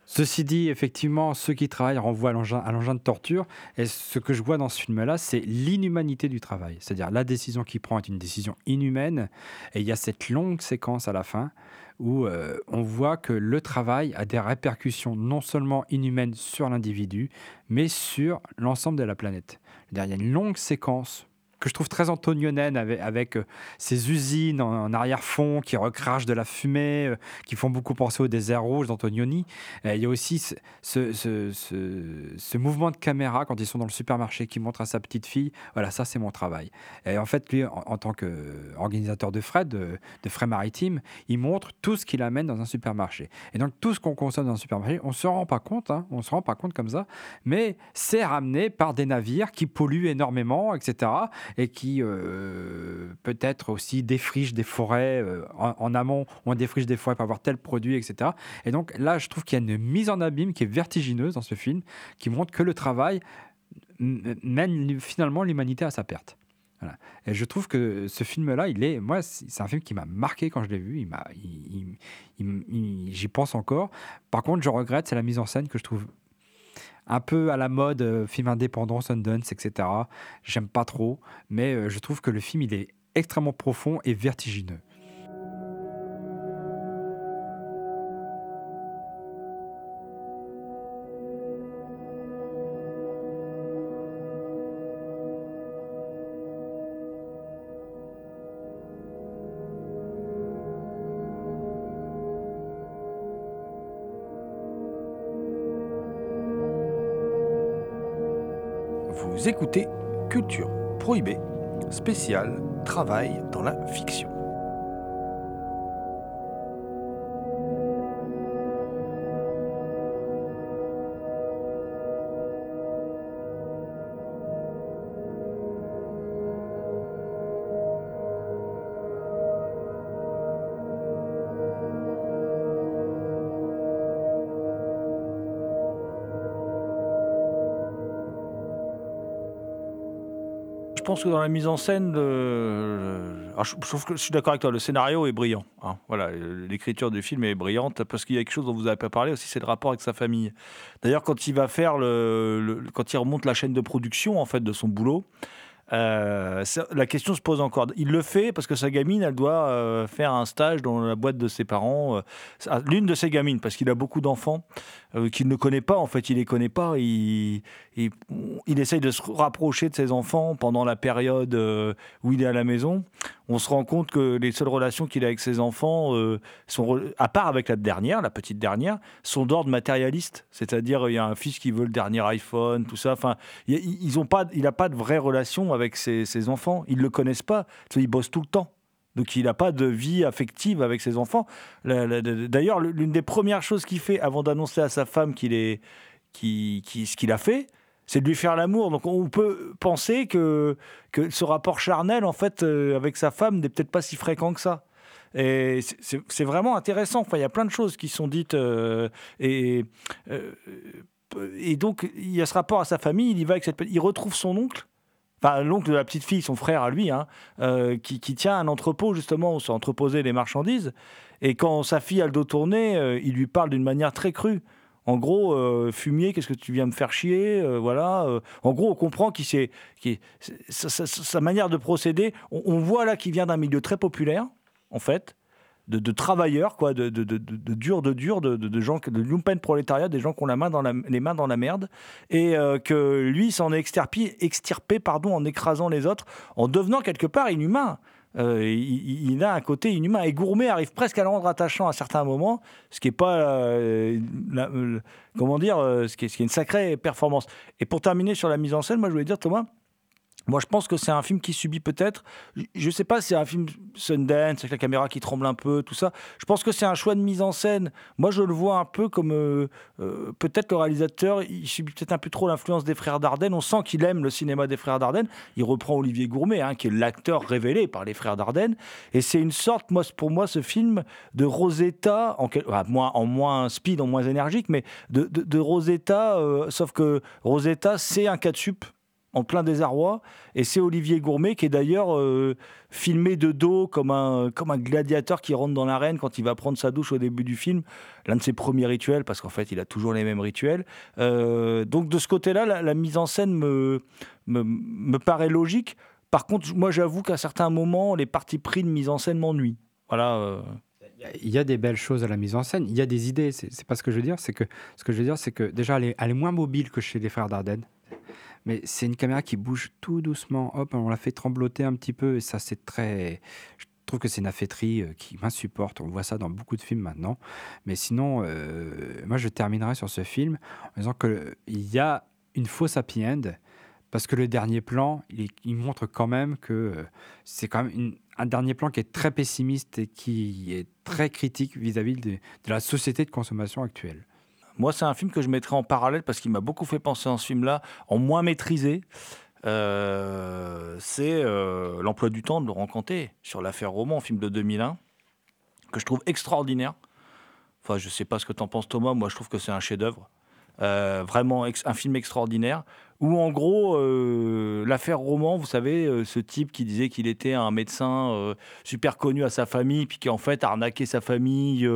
Ceci dit, effectivement, ceux qui travaillent renvoient à l'engin de torture. Et ce que je vois dans ce film-là, c'est l'inhumanité du travail. C'est-à-dire la décision qu'il prend est une décision inhumaine. Et il y a cette longue séquence à la fin où euh, on voit que le travail a des répercussions non seulement inhumaines sur l'individu, mais sur l'ensemble de la planète. Il y a une longue séquence que je trouve très antonionienne avec, avec euh, ces usines en, arrière-fond qui recrachent de la fumée, euh, qui font beaucoup penser au désert rouge d'Antonioni. il y a aussi ce, ce, ce, mouvement de caméra quand ils sont dans le supermarché qui montre à sa petite fille, voilà, ça c'est mon travail. Et en fait, lui, en, tant qu'organisateur de frais, de, de, frais maritimes, il montre tout ce qu'il amène dans un supermarché. Et donc tout ce qu'on consomme dans un supermarché, on ne se rend pas compte, hein, on se rend pas compte comme ça, mais c'est ramené par des navires qui polluent énormément, etc et qui euh, peut-être aussi défriche des forêts euh, en, amont, on défriche des forêts pour avoir tel produit, etc. Et donc là, je trouve qu'il y a une mise en abîme qui est vertigineuse dans ce film, qui montre que le travail mène finalement l'humanité à sa perte. Et je trouve que ce film-là, il est, moi, c'est un film qui m'a marqué quand je l'ai vu. Il m'a, j'y pense encore. Par contre, je regrette, c'est la mise en scène que je trouve un peu à la mode, euh, film indépendant, Sundance, etc. J'aime pas trop, mais euh, je trouve que le film, il est extrêmement profond et vertigineux. Écoutez Culture Prohibée, spécial Travail dans la fiction. Je pense que dans la mise en scène, que je suis d'accord avec toi, le scénario est brillant. Hein. Voilà, l'écriture du film est brillante parce qu'il y a quelque chose dont vous n'avez pas parlé aussi, c'est le rapport avec sa famille. D'ailleurs, quand il va faire quand il remonte la chaîne de production en fait de son boulot, Euh, la question se pose encore. Il le fait parce que sa gamine, elle doit euh, faire un stage dans la boîte de ses parents. Euh, l'une de ses gamines, parce qu'il a beaucoup d'enfants qu'il ne connaît pas. En fait, il les connaît pas. Il, il, essaye de se rapprocher de ses enfants pendant la période où il est à la maison. On se rend compte que les seules relations qu'il a avec ses enfants, sont, à part avec la dernière, la petite dernière, sont d'ordre matérialiste. C'est-à-dire, il y a un fils qui veut le dernier iPhone, tout ça. Enfin, ils ont pas, il n'a pas de vraie relation avec ses, enfants. Ils ne le connaissent pas. Ils bossent tout le temps. Donc il n'a pas de vie affective avec ses enfants. D'ailleurs, l'une des premières choses qu'il fait avant d'annoncer à sa femme ce qu'il a fait, c'est de lui faire l'amour. Donc on peut penser que, ce rapport charnel, en fait, euh, avec sa femme n'est peut-être pas si fréquent que ça. Et c'est vraiment intéressant. Il y a plein de choses qui sont dites. Euh, et, euh, et donc, il y a ce rapport à sa famille. Il y va avec cette. Il retrouve son oncle l'oncle de la petite fille, son frère à lui, hein, euh, qui, tient un entrepôt justement où sont entreposées les marchandises. Et quand sa fille a le dos tourné, euh, il lui parle d'une manière très crue. En gros, euh, fumier, qu'est-ce que tu viens me faire chier Voilà. en gros, on comprend qu'il c'est, sa, manière de procéder. On voit là qu'il vient d'un milieu très populaire, en fait de, travailleurs, quoi, de, de, de, de dur de dur, de, gens, de lumpen prolétariat, des gens qui ont la main dans la, les mains dans la merde, et euh, que lui s'en est extirpé, pardon, en écrasant les autres, en devenant quelque part inhumain. Euh, il, a un côté inhumain. Et Gourmet arrive presque à le rendre attachant à certains moments, ce qui est pas, euh, comment dire, ce qui est une sacrée performance. Et pour terminer sur la mise en scène, moi je voulais dire Thomas, moi, je pense que c'est un film qui subit peut-être. Je ne sais pas si c'est un film Sundance, avec la caméra qui tremble un peu, tout ça. Je pense que c'est un choix de mise en scène. Moi, je le vois un peu comme. Euh, euh, peut-être le réalisateur, il subit peut-être un peu trop l'influence des frères Dardenne. On sent qu'il aime le cinéma des frères Dardenne. Il reprend Olivier Gourmet, hein, qui est l'acteur révélé par les frères Dardenne. Et c'est une sorte, moi, pour moi, ce film de Rosetta, en, moins, en moins speed, en moins énergique, mais de, Rosetta, euh, sauf que Rosetta, c'est un cas de sup en plein désarroi. Et c'est Olivier Gourmet qui est d'ailleurs euh, filmé de dos comme un, comme un gladiateur qui rentre dans l'arène quand il va prendre sa douche au début du film. L'un de ses premiers rituels, parce qu'en fait, il a toujours les mêmes rituels. Euh, donc de ce côté-là, la, mise en scène me, me, paraît logique. Par contre, moi j'avoue qu'à certains moments, les parties pris de mise en scène m'ennuient. Voilà. Euh. Il y a des belles choses à la mise en scène, il y a des idées, c'est pas ce que je veux dire, c'est que ce que je veux dire, c'est que déjà elle est, elle est moins mobile que chez les frères Dardenne mais c'est une caméra qui bouge tout doucement. Hop, on la fait trembloter un petit peu et ça, c'est très. Je trouve que c'est une affaîtrie euh, qui m'insupporte. On voit ça dans beaucoup de films maintenant. Mais sinon, euh, moi, je terminerai sur ce film en disant qu'il y a une fausse happy end parce que le dernier plan, il, montre quand même que euh, c'est quand même un dernier plan qui est très pessimiste et qui est très critique vis-à-vis de, la société de consommation actuelle. Moi, c'est un film que je mettrais en parallèle parce qu'il m'a beaucoup fait penser à ce film-là, en moins maîtrisé. Euh, c'est euh, l'emploi du temps de Laurent Canté sur l'affaire Roman, film de 2001, que je trouve extraordinaire. Enfin, je sais pas ce que tu en penses, Thomas. Moi, je trouve que c'est un chef-d'œuvre. Euh, vraiment un film extraordinaire où en gros euh, l'affaire Roman, vous savez, euh, ce type qui disait qu'il était un médecin super connu à sa famille, puis qui en fait arnaquait sa famille,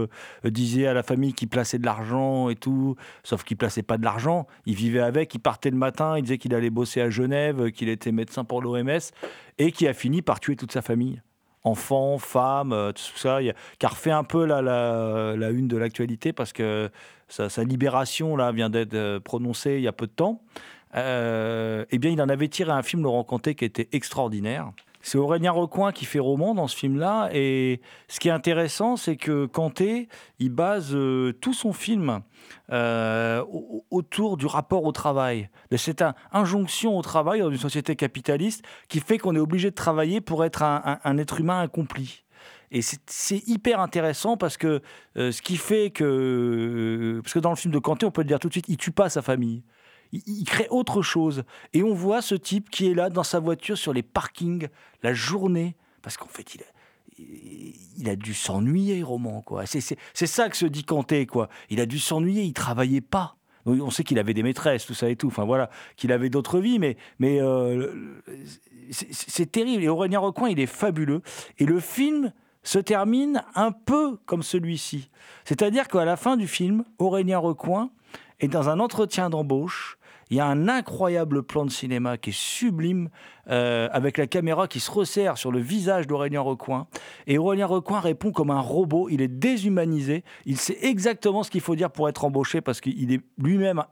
disait à la famille qu'il plaçait de l'argent et tout, sauf qu'il plaçait pas de l'argent, il vivait avec, il partait le matin, il disait qu'il allait bosser à Genève, qu'il était médecin pour l'OMS, et qui a fini par tuer toute sa famille. Enfants, femmes, tout ça, qui a refait un peu la, la, une de l'actualité parce que sa, libération là vient d'être euh, prononcée il y a peu de temps. Euh, eh bien, il en avait tiré un film, Laurent Conté, qui était extraordinaire. C'est Aurélien Recoin qui fait roman dans ce film-là. Et ce qui est intéressant, c'est que Kanté, il base euh, tout son film autour du rapport au travail, de cette injonction au travail dans une société capitaliste qui fait qu'on est obligé de travailler pour être un, être humain accompli. Et c'est hyper intéressant parce que euh, ce qui fait que. Parce que dans le film de Kanté, on peut le dire tout de suite, il tue pas sa famille il, crée autre chose. Et on voit ce type qui est là dans sa voiture sur les parkings la journée, parce qu'en fait, il a, dû s'ennuyer, Roman. C'est ça que se dit Kanté, quoi. Il a dû s'ennuyer, il travaillait pas. On sait qu'il avait des maîtresses, tout ça et tout. Enfin voilà, qu'il avait d'autres vies, mais, mais euh, c'est terrible. Et Aurélien Recoin, il est fabuleux. Et le film se termine un peu comme celui-ci. C'est-à-dire qu'à la fin du film, Aurélien Recoin est dans un entretien d'embauche Il y a un incroyable plan de cinéma qui est sublime, euh, avec la caméra qui se resserre sur le visage d'Aurélien Recoin. Et Aurélien Recoin répond comme un robot. Il est déshumanisé. Il sait exactement ce qu'il faut dire pour être embauché parce qu'il est lui-même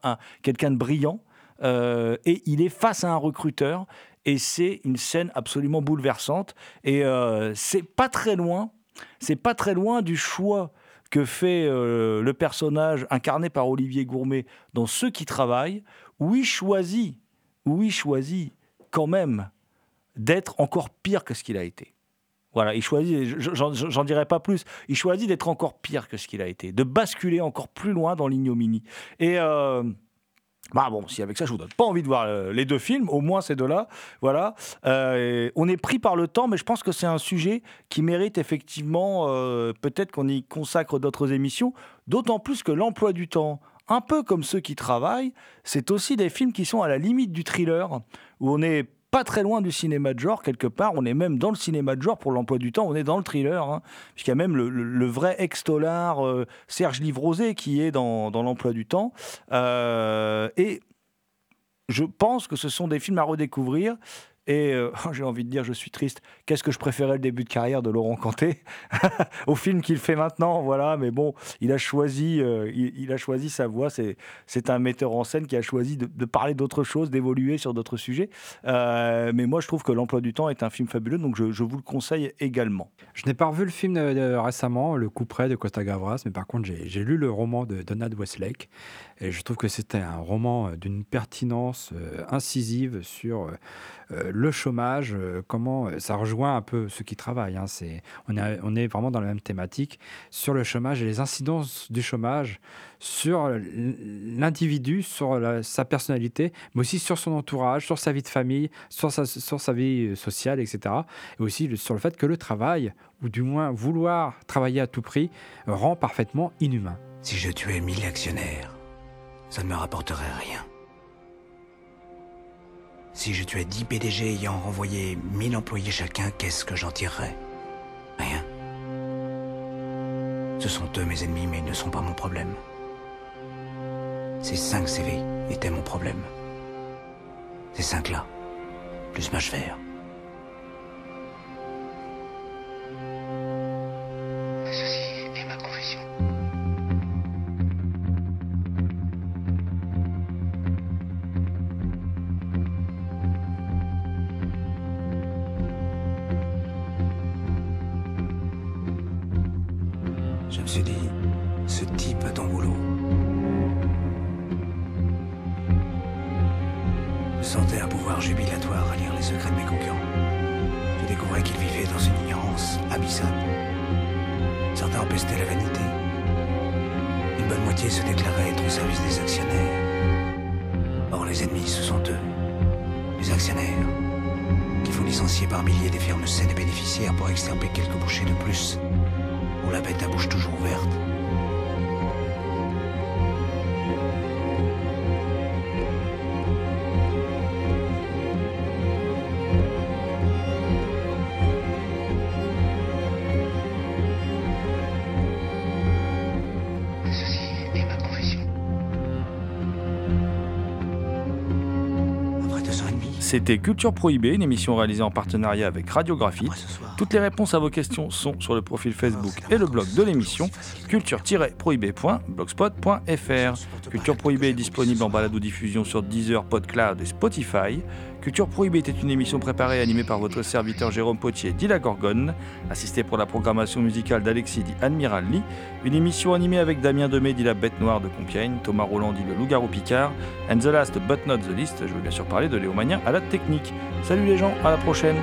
quelqu'un de brillant. Euh, et il est face à un recruteur. Et c'est une scène absolument bouleversante. Et euh, c'est pas très loin. C'est pas très loin du choix que fait euh, le personnage incarné par Olivier Gourmet dans Ceux qui travaillent, où il choisit, où il choisit quand même d'être encore pire que ce qu'il a été. Voilà, il choisit, j'en dirai pas plus, il choisit d'être encore pire que ce qu'il a été, de basculer encore plus loin dans l'ignominie. Et euh, bah bon, si avec ça je vous donne pas envie de voir euh, les deux films, au moins ces deux-là, voilà. Euh, on est pris par le temps, mais je pense que c'est un sujet qui mérite effectivement peut-être qu'on y consacre d'autres émissions, d'autant plus que l'emploi du temps, un peu comme ceux qui travaillent, c'est aussi des films qui sont à la limite du thriller, où on est pas très loin du cinéma de genre, quelque part. On est même dans le cinéma de genre pour l'emploi du temps. On est dans le thriller, hein, puisqu'il y a même le, vrai ex-tolar euh, Serge Livrosé qui est dans, l'emploi du temps. Euh, et je pense que ce sont des films à redécouvrir. Et euh, j'ai envie de dire, je suis triste. Qu'est-ce que je préférais le début de carrière de Laurent Canté au film qu'il fait maintenant, voilà. Mais bon, il a choisi, euh, il, a choisi sa voix. C'est, un metteur en scène qui a choisi de, parler d'autres choses, d'évoluer sur d'autres sujets. Euh, mais moi, je trouve que l'emploi du temps est un film fabuleux, donc je, vous le conseille également. Je n'ai pas revu le film récemment, Le coup près de Costa Gavras, mais par contre, j'ai, lu le roman de Donald Westlake. Et je trouve que c'était un roman d'une pertinence incisive sur le chômage, euh, comment euh, ça rejoint un peu ceux qui travaillent. Hein, on, est, vraiment dans la même thématique sur le chômage et les incidences du chômage sur l'individu, sur sa personnalité, mais aussi sur son entourage, sur sa vie de famille, sur sa vie sociale, etc. Et aussi sur le fait que le travail, ou du moins vouloir travailler à tout prix, rend parfaitement inhumain. Si je tuais mille actionnaires, ça ne me rapporterait rien. Si je tuais 10 PDG ayant renvoyé 1000 employés chacun, qu'est-ce que j'en tirerais? Rien. Ce sont eux mes ennemis, mais ils ne sont pas mon problème. Ces 5 CV étaient mon problème. Ces 5-là, plus ma. les ennemis, ce sont eux, les actionnaires, qui font licencier par milliers des fermes saines et bénéficiaires pour extirper quelques bouchées de plus, où la bête à bouche toujours ouverte C'était Culture Prohibée, une émission réalisée en partenariat avec Radiographie. Toutes les réponses à vos questions sont sur le profil Facebook et le blog de l'émission culture-prohibée.blogspot.fr. Culture Prohibée est disponible en balado diffusion sur Deezer, PodCloud et Spotify. Culture Prohibée était une émission préparée et animée par votre serviteur Jérôme Potier, dit la Gorgone, assisté pour la programmation musicale d'Alexis, dit Admiral Lee, une émission animée avec Damien Demé, dit la Bête Noire de Compiègne, Thomas Roland, dit le Loup-Garou Picard, and the last but not the least, je veux bien sûr parler de Léo à la technique. Salut les gens, à la prochaine!